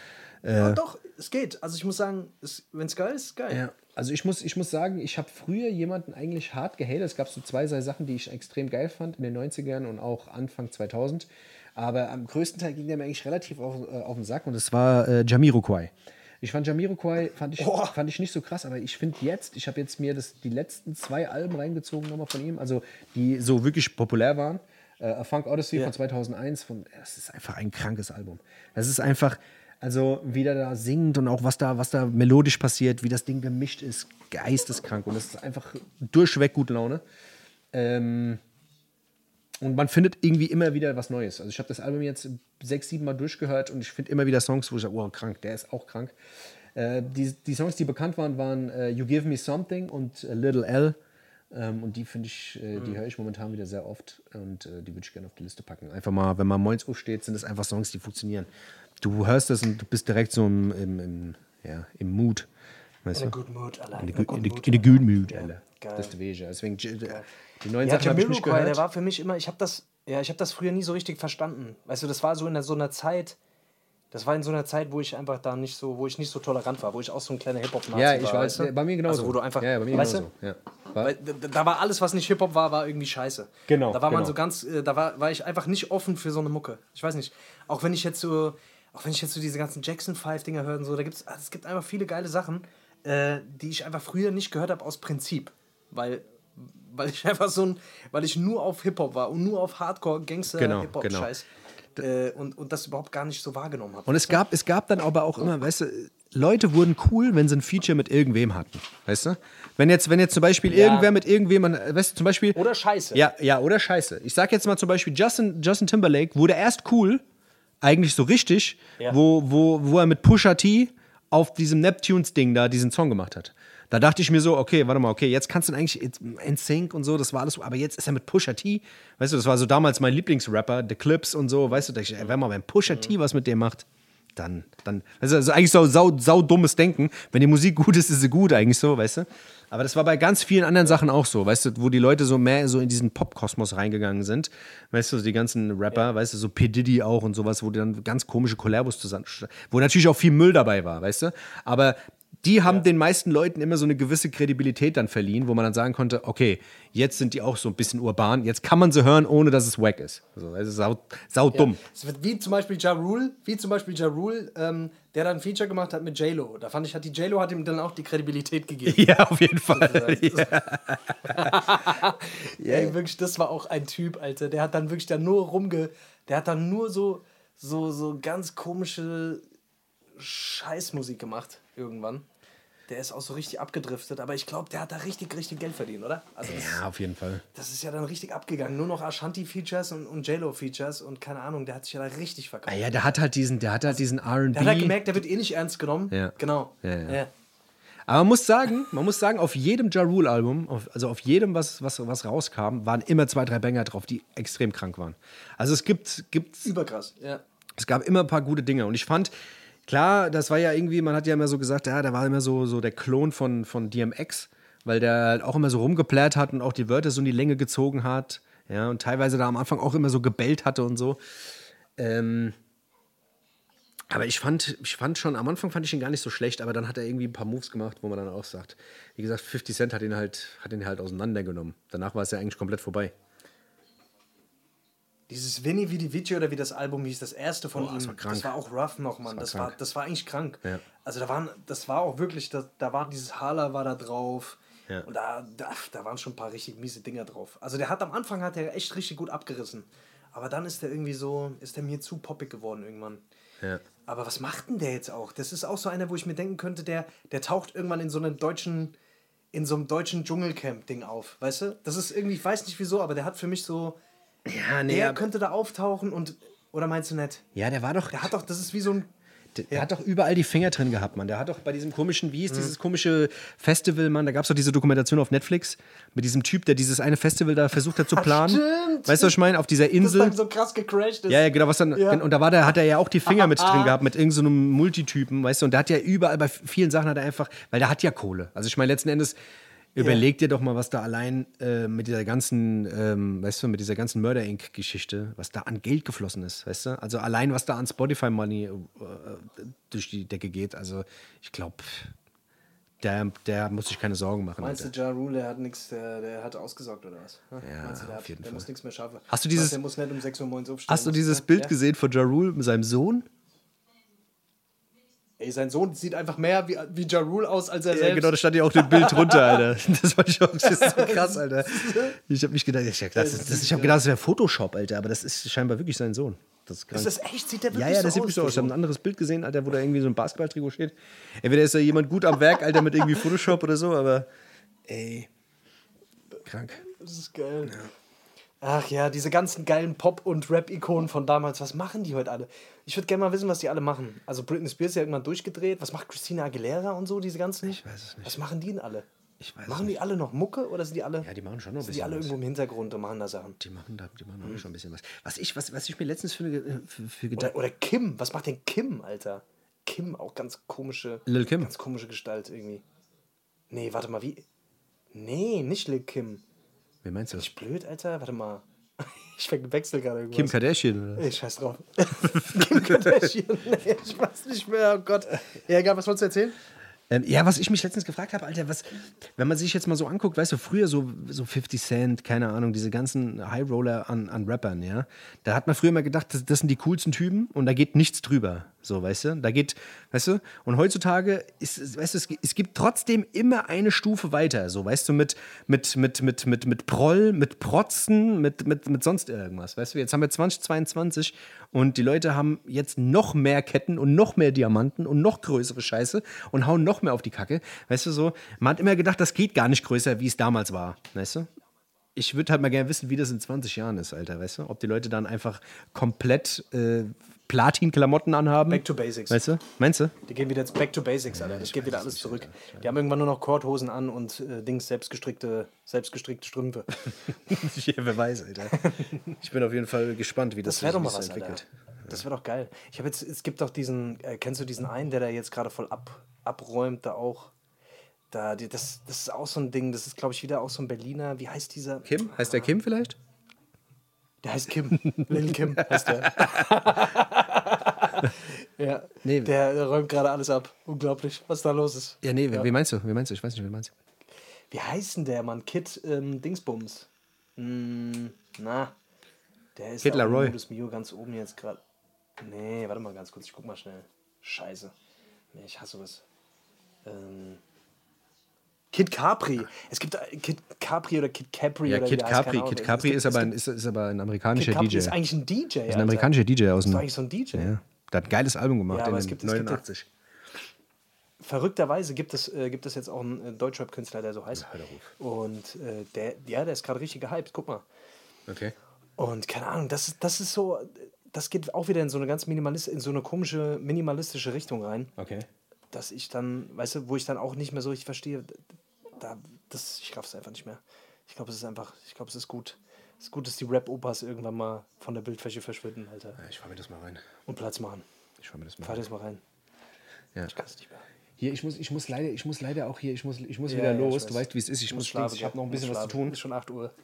Ja, doch, es geht. Also ich muss sagen, wenn es geil ist, ist geil. Ja. Also ich muss, ich muss sagen, ich habe früher jemanden eigentlich hart gehatet. Es gab so zwei, drei Sachen, die ich extrem geil fand in den 90ern und auch Anfang 2000. Aber am größten Teil ging der mir eigentlich relativ auf, äh, auf den Sack und das war äh, Jamiroquai. Ich fand Jamiroquai fand ich, Boah. fand ich nicht so krass, aber ich finde jetzt, ich habe jetzt mir das, die letzten zwei Alben reingezogen nochmal von ihm, also die so wirklich populär waren. Äh, A Funk Odyssey Ja. von 2001, von, das ist einfach ein krankes Album. Das ist einfach, also wie der da singt und auch was da, was da melodisch passiert, wie das Ding gemischt ist, geisteskrank und das ist einfach durchweg gute Laune. Ähm, und man findet irgendwie immer wieder was Neues. Also ich habe das Album jetzt sechs, sieben Mal durchgehört und ich finde immer wieder Songs, wo ich sage, oh, krank, der ist auch krank. Äh, die, die Songs, die bekannt waren, waren äh, You Give Me Something und äh, Little L. Ähm, und die finde ich, äh, die höre ich momentan wieder sehr oft und äh, die würde ich gerne auf die Liste packen. Einfach mal, wenn man moins steht, sind es einfach Songs, die funktionieren. Du hörst das und du bist direkt so im, im, im, ja, im Mood. Weißt In a good mood, allein. In a good in der good mood, Alter. Geil. Das ist Wege. Deswegen, die die neuen Ja, Sachen habe ich nicht Jamiroquai, der gehört. war für mich immer, ich habe das, ja, ich habe das früher nie so richtig verstanden. Weißt du, das war so in so einer Zeit, das war in so einer Zeit, wo ich einfach da nicht so, wo ich nicht so tolerant war, wo ich auch so ein kleiner Hip-Hop-Nazi Ja, war. ich weiß, weißt du? bei mir genauso. Also, wo du einfach, ja, ja, bei mir weißt genauso. du? Ja. War, da, war alles, was nicht Hip-Hop war, war irgendwie scheiße. Genau, Da war man genau. so ganz, äh, da war, war ich einfach nicht offen für so eine Mucke. Ich weiß nicht. Auch wenn ich jetzt so, auch wenn ich jetzt so diese ganzen Jackson 5 Dinger höre und so, da gibt's, es gibt einfach viele geile Sachen, äh, die ich einfach früher nicht gehört habe aus Prinzip. Weil, weil ich einfach so ein, weil ich nur auf Hip-Hop war und nur auf Hardcore, Gangster, Genau, Hip-Hop-Scheiß. Äh, und, und das überhaupt gar nicht so wahrgenommen habe. Und es gab, es gab dann aber auch immer, weißt du, Leute wurden cool, wenn sie ein Feature mit irgendwem hatten. Weißt du? Wenn jetzt, wenn jetzt zum Beispiel Ja. irgendwer mit irgendwem, weißt du, zum Beispiel. Oder Scheiße. Ja, ja, oder Scheiße. Ich sag jetzt mal zum Beispiel, Justin, Justin Timberlake wurde erst cool, eigentlich so richtig, Ja. wo, wo, wo er mit Pusha T auf diesem Neptunes-Ding da diesen Song gemacht hat. Da dachte ich mir so, okay, warte mal, okay, jetzt kannst du eigentlich in Sync und so, das war alles so, aber jetzt ist er mit Pusha T, weißt du, das war so damals mein Lieblingsrapper, The Clips und so, weißt du, da dachte ich, ey, wenn mal, wenn Pusha T was mit dem macht, dann, dann, weißt du, also eigentlich so sau, sau dummes Denken. Wenn die Musik gut ist, ist sie gut, eigentlich so, weißt du. Aber das war bei ganz vielen anderen Sachen auch so, weißt du, wo die Leute so mehr so in diesen Pop-Kosmos reingegangen sind. Weißt du, die ganzen Rapper, weißt du, so P. Diddy auch und sowas, wo die dann ganz komische Kollabos zusammen, wo natürlich auch viel Müll dabei war, weißt du. Aber die haben den meisten Leuten immer so eine gewisse Kredibilität dann verliehen, wo man dann sagen konnte, okay, jetzt sind die auch so ein bisschen urban, jetzt kann man sie hören, ohne dass es wack ist. Also, das ist sau, sau dumm. Es wird wie zum Beispiel Ja Rule, wie zum Beispiel Ja Rule, ähm, der dann ein Feature gemacht hat mit J-Lo. Da fand ich, hat die J-Lo hat ihm dann auch die Kredibilität gegeben. Ja, auf jeden Fall. Ja. Ey, wirklich, das war auch ein Typ, Alter. Der hat dann wirklich da nur rumge. Der hat dann nur so, so, so ganz komische Scheißmusik gemacht, irgendwann. Der ist auch so richtig abgedriftet, aber ich glaube, der hat da richtig, richtig Geld verdient, oder? Also das, ja, auf jeden Fall. das ist ja dann richtig abgegangen. Nur noch Ashanti-Features und, und J-Lo-Features und keine Ahnung, der hat sich ja da richtig verkauft. Ah ja, der hat halt diesen, der hat halt diesen R&B. Der hat halt gemerkt, der wird eh nicht ernst genommen. Ja. Genau. Ja, ja. Aber man muss sagen, man muss sagen, auf jedem Ja Rule Album, auf, also auf jedem, was, was, was rauskam, waren immer zwei, drei Banger drauf, die extrem krank waren. Also es gibt, gibt Überkrass. Ja. es gab immer ein paar gute Dinge. Und ich fand, klar, das war ja irgendwie, man hat ja immer so gesagt, ja, der war immer so, so der Klon von, von DMX, weil der halt auch immer so rumgeplärt hat und auch die Wörter so in die Länge gezogen hat. Ja, und teilweise da am Anfang auch immer so gebellt hatte und so. Ähm, aber ich fand, ich fand schon, am Anfang fand ich ihn gar nicht so schlecht, aber dann hat er irgendwie ein paar Moves gemacht, wo man dann auch sagt, wie gesagt, 50 Cent hat ihn halt, hat ihn halt auseinandergenommen. Danach war es ja eigentlich komplett vorbei. Dieses Vinny wie die Vici oder wie das Album hieß, das erste von Boah, ihm, das war krank. das war auch rough noch, Mann. Das, war war, krank. das war eigentlich krank. Ja. Also da waren, das war auch wirklich, da, da war dieses Hala war da drauf. Ja. Und da, da, da waren schon ein paar richtig miese Dinger drauf. Also der hat am Anfang hat er echt richtig gut abgerissen. Aber dann ist der irgendwie so, ist der mir zu poppig geworden irgendwann. Ja. Aber was macht denn der jetzt auch? Das ist auch so einer, wo ich mir denken könnte, der, der taucht irgendwann in so einem deutschen, in so einem deutschen Dschungelcamp-Ding auf. Weißt du? Das ist irgendwie, ich weiß nicht wieso, aber der hat für mich so. Ja, Der aber- könnte da auftauchen und. Oder meinst du nicht? ja, der war doch, Der hat doch, das ist wie so ein. Der, der hat doch überall die Finger drin gehabt, Mann. Der hat doch bei diesem komischen, wie hieß Mhm. dieses komische Festival, Mann? Da gab es doch diese Dokumentation auf Netflix mit diesem Typ, der dieses eine Festival da versucht hat zu planen. Stimmt. Weißt du, was ich meine? Auf dieser Das Insel. dann so krass gecrashed ist. Ja, ja, genau, was dann. Ja. Und da war der, hat er ja auch die Finger mit drin gehabt, mit irgendeinem so einem Multitypen, weißt du? Und der hat ja überall bei vielen Sachen hat er einfach, weil der hat ja Kohle. Also ich meine, letzten Endes, überleg dir doch mal, was da allein äh, mit dieser ganzen, ähm, weißt du, mit dieser ganzen Murder Inc. Geschichte, was da an Geld geflossen ist, weißt du? Also allein, was da an Spotify Money äh, durch die Decke geht. Also ich glaube, der, der muss sich keine Sorgen machen. Meinst Alter. du, Ja Rule, der hat nichts, der, der hat ausgesorgt oder was? Ja, Meinst du, der, auf hat, der muss nichts mehr schaffen? Hast du Meinst dieses- Der muss nicht um 6 Uhr morgens aufstehen. Hast du dieses Bild ja? gesehen von Ja Rule mit seinem Sohn? Ey, sein Sohn sieht einfach mehr wie, wie Ja Rule aus als er Ja, selbst. genau, da stand ja auch das Bild drunter, Alter. Das ich auch das ist so krass, Alter. Ich habe mich gedacht, ich habe gedacht, das, das, hab gedacht, das wäre Photoshop, Alter, aber das ist scheinbar wirklich sein Sohn. Das ist. Ist das echt? Sieht der wirklich ja, ja, das so sieht wirklich so aus. Ich habe ein anderes Bild gesehen, Alter, wo da irgendwie so ein Basketballtrikot steht. Entweder ist da jemand gut am Werk, Alter, mit irgendwie Photoshop oder so, aber ey, krank. Das ist geil. Ach ja, diese ganzen geilen Pop- und Rap-Ikonen von damals, was machen die heute alle? Ich würde gerne mal wissen, was die alle machen. Also Britney Spears ist ja irgendwann durchgedreht. Was macht Christina Aguilera und so, diese ganzen? Ich weiß es nicht. Was machen die denn alle? Ich weiß es machen die alle noch Mucke oder sind die alle, Ja, die machen schon noch ein sind die bisschen alle was. irgendwo im Hintergrund und machen da Sachen? Die machen da, die machen da schon ein bisschen was. Was ich, was, was ich mir letztens für, eine- für, für gedacht Oder, oder Kim, was macht denn Kim, Alter? Kim, auch ganz komische, Lil Kim. ganz komische Gestalt irgendwie. Nee, warte mal, wie? Nee, nicht Lil Kim. Wer meinst du? Nicht blöd, Alter? Warte mal. Ich wechsel gerade irgendwas. Kim Kardashian, oder? Ey, scheiß drauf. Kim Kardashian. Nee, ich weiß nicht mehr. Oh Gott. Ja, egal, was wolltest du erzählen? Ähm, ja, was ich mich letztens gefragt habe, Alter, was, wenn man sich jetzt mal so anguckt, weißt du, früher so, so 50 Cent, keine Ahnung, diese ganzen High Roller an, an Rappern, ja, da hat man früher mal gedacht, das, das sind die coolsten Typen und da geht nichts drüber, so, weißt du, da geht, weißt du, und heutzutage ist, weißt du, es, es gibt trotzdem immer eine Stufe weiter, so, weißt du, mit, mit, mit, mit, mit, mit Proll, mit Protzen, mit, mit, mit sonst irgendwas, weißt du, jetzt haben wir 2022 und die Leute haben jetzt noch mehr Ketten und noch mehr Diamanten und noch größere Scheiße und hauen noch mehr auf die Kacke. Weißt du so, man hat immer gedacht, das geht gar nicht größer, wie es damals war. Weißt du? Ich würde halt mal gerne wissen, wie das in 20 Jahren ist, Alter, weißt du? Ob die Leute dann einfach komplett äh, Platin-Klamotten anhaben. Back to basics. Weißt du? Meinst du? Die gehen wieder jetzt back to basics, Alter. Das geht wieder alles zurück. Die haben irgendwann nur noch Korthosen an und äh, Dings selbstgestrickte, selbstgestrickte Strümpfe. ja, wer weiß, Alter. Ich bin auf jeden Fall gespannt, wie das, Das doch sich was, so Alter. entwickelt. Das wäre doch geil. Ich habe jetzt, es gibt doch diesen, äh, kennst du diesen einen, der da jetzt gerade voll ab, abräumt, da auch. Da, die, das, das ist auch so ein Ding, das ist, glaube ich, wieder auch so ein Berliner. Wie heißt dieser? Kim? Heißt der Kim vielleicht? Der heißt Kim. Lil Kim heißt der. ja, Nee. der, der räumt gerade alles ab. Unglaublich, was da los ist. Ja, nee, wie meinst du? Wie meinst du? Ich weiß nicht, wie meinst du? Wie heißt denn der, Mann? Kid ähm, Dingsbums. Hm, na, der ist Kid Laroi. Modus Mio ganz oben jetzt gerade. Nee, warte mal ganz kurz, ich guck mal schnell. Scheiße. Nee, ich hasse was. Ähm, Kid Capri. Es gibt äh, Kid Capri oder Kid Capri Ja, oder Kid Capri. Kid Capri ist aber, ein, ist, ist aber ein Kid amerikanischer Capri DJ. ist eigentlich ein DJ. ist ein amerikanischer DJ aus Das dem. ist eigentlich so ein DJ. Ja, der hat ein geiles Album gemacht Ja, aber es gibt- es gibt ja- 89. Verrückterweise gibt es, äh, gibt es jetzt auch einen äh, Deutschrap-Künstler, der so heißt. Und äh, der, ja, der ist gerade richtig gehypt. Guck mal. Okay. Und keine Ahnung, das ist, das ist so, das geht auch wieder in so eine ganz minimalist, in so eine komische, minimalistische Richtung rein, Okay. Dass ich dann, weißt du, wo ich dann auch nicht mehr so richtig verstehe, da, das, ich raff's einfach nicht mehr. Ich glaube, es ist einfach, ich glaube, es ist gut. Es ist gut, dass die Rap-Opas irgendwann mal von der Bildfläche verschwinden, Alter. Ja, ich fahr mir das mal rein. Und Platz machen. Ich fahr mir das mal Fahr rein. das mal rein. Ja. Ich kann es nicht mehr. Hier, ich muss, ich muss leider, ich muss leider auch hier, ich muss, ich muss Ja, wieder ja, ich los. weiß. Du weißt, wie es ist. Ich muss, schlafen ich habe noch ein bisschen Muss was zu tun. Ist schon 8 Uhr.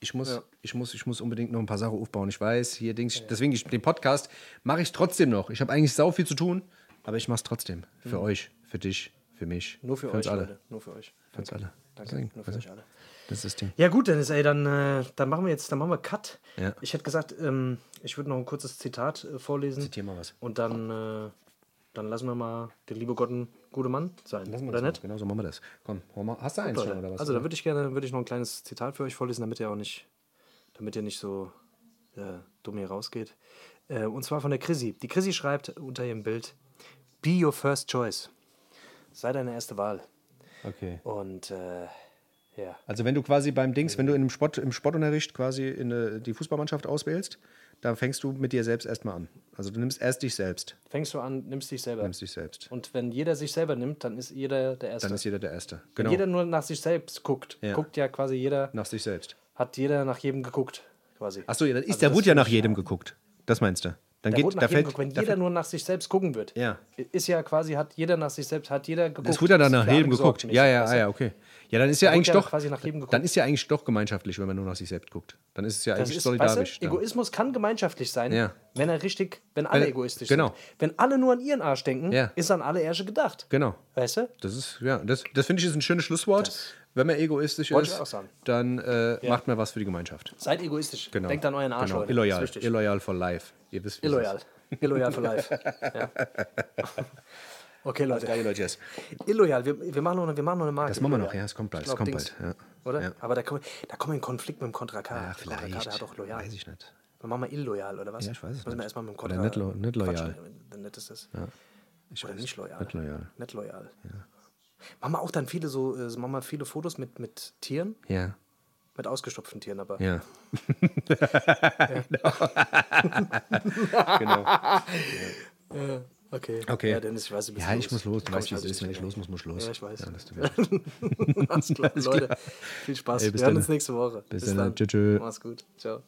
Ich muss, Ja. ich muss, ich muss unbedingt noch ein paar Sachen aufbauen. Ich weiß, hier Dings, deswegen ich, den Podcast mache ich trotzdem noch. Ich habe eigentlich sau viel zu tun, aber ich mache es trotzdem für euch, für dich, für mich, Nur für, für uns euch, alle, Leute. Nur für euch. für uns alle. Danke. Deswegen, Nur für euch alle. Das ist das Ding. Ja gut, Dennis, ey, dann, äh, dann machen wir jetzt, dann machen wir Cut. Ja. Ich hätte gesagt, ähm, ich würde noch ein kurzes Zitat äh, vorlesen. Zitier mal was. Und dann, äh, dann lassen wir mal den liebe Gott ein guter Mann sein. Lassen wir oder das nicht? Genau so machen wir das. Komm, hol mal. hast du eins schon oder was? Also da würde ich gerne, würde ich noch ein kleines Zitat für euch vorlesen, damit ihr auch nicht, damit ihr nicht so äh, dumm hier rausgeht. Äh, und zwar von der Chrissy. Die Chrissy schreibt unter ihrem Bild: Be your first choice. Sei deine erste Wahl. okay. Und äh, ja. Also wenn du quasi beim Dings, wenn du in einem Sport, im Sportunterricht quasi in eine, die Fußballmannschaft auswählst, dann fängst du mit dir selbst erstmal an. Also du nimmst erst dich selbst. Fängst du an, nimmst dich selber. Nimmst dich selbst. Und wenn jeder sich selber nimmt, dann ist jeder der Erste. Dann ist jeder der Erste. Wenn Genau. jeder nur nach sich selbst guckt, Ja. guckt ja quasi jeder, Nach sich selbst. hat jeder nach jedem geguckt, quasi. Achso, ja, dann ist, Also das wurde ja nach jedem geguckt. Das meinst du? Dann Da geht, da fällt, geguckt. Wenn da jeder nur nach sich selbst gucken wird, Ja. ist ja quasi, hat jeder nach sich selbst, hat jeder geguckt. es wurde ja dann nach jedem geguckt. Ja, ja, ja, okay. Ja, dann ist ja wurde eigentlich ja doch, dann ist ja eigentlich doch gemeinschaftlich, wenn man nur nach sich selbst guckt. Dann ist es ja Das eigentlich ist, solidarisch. weißt du. Egoismus kann gemeinschaftlich sein, Ja. wenn er richtig, wenn alle Wenn- egoistisch genau. sind. Wenn alle nur an ihren Arsch denken, Ja. ist an alle Ärsche gedacht. Genau. Weißt du? Das ist, ja, das, das finde ich ist ein schönes Schlusswort. Das- wenn man egoistisch Wollte ist, dann äh, macht man was für die Gemeinschaft. Seid egoistisch. Genau. Denkt an euren Arsch, genau. Leute. Illoyal. Illoyal for life. Ihr wisst, Illoyal. Illoyal for life. ja. Okay, Leute. Geile Leute, yes. Illoyal. Wir, wir, machen noch eine, wir machen noch eine Marke. Das machen wir noch, ja, es kommt bald. Es kommt Dings. bald. Ja. Oder? Ja. Aber da kommen, da kommen wir in Konflikt mit dem Contra K. Ja, Der Contra K, vielleicht. der hat auch loyal. Weiß ich nicht. Dann machen wir illoyal, oder was? Ja, ich weiß es Müssen wir nicht. erstmal mit dem Oder Contra nicht lo- nicht loyal. quatschen. Dann nett ist das. Ich Oder weiß. nicht loyal. Nicht loyal. Nicht loyal. Machen wir auch dann viele so, äh, machen wir viele Fotos mit, mit Tieren? Ja. Mit ausgestopften Tieren, aber. Ja. genau. Okay. Okay. Ja, Dennis, ich weiß, du bist Ja, los. ich muss los. Du weißt, wie es halte ist. Wenn ich nicht los muss, muss ich los. Ja, ich weiß. Ja, das. Alles klar, Leute. Viel Spaß. Ey, bis Wir hören dann. uns nächste Woche. Bis dann. Tschö, tschö. Mach's gut. Ciao.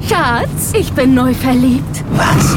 Schatz, ich bin neu verliebt. Was?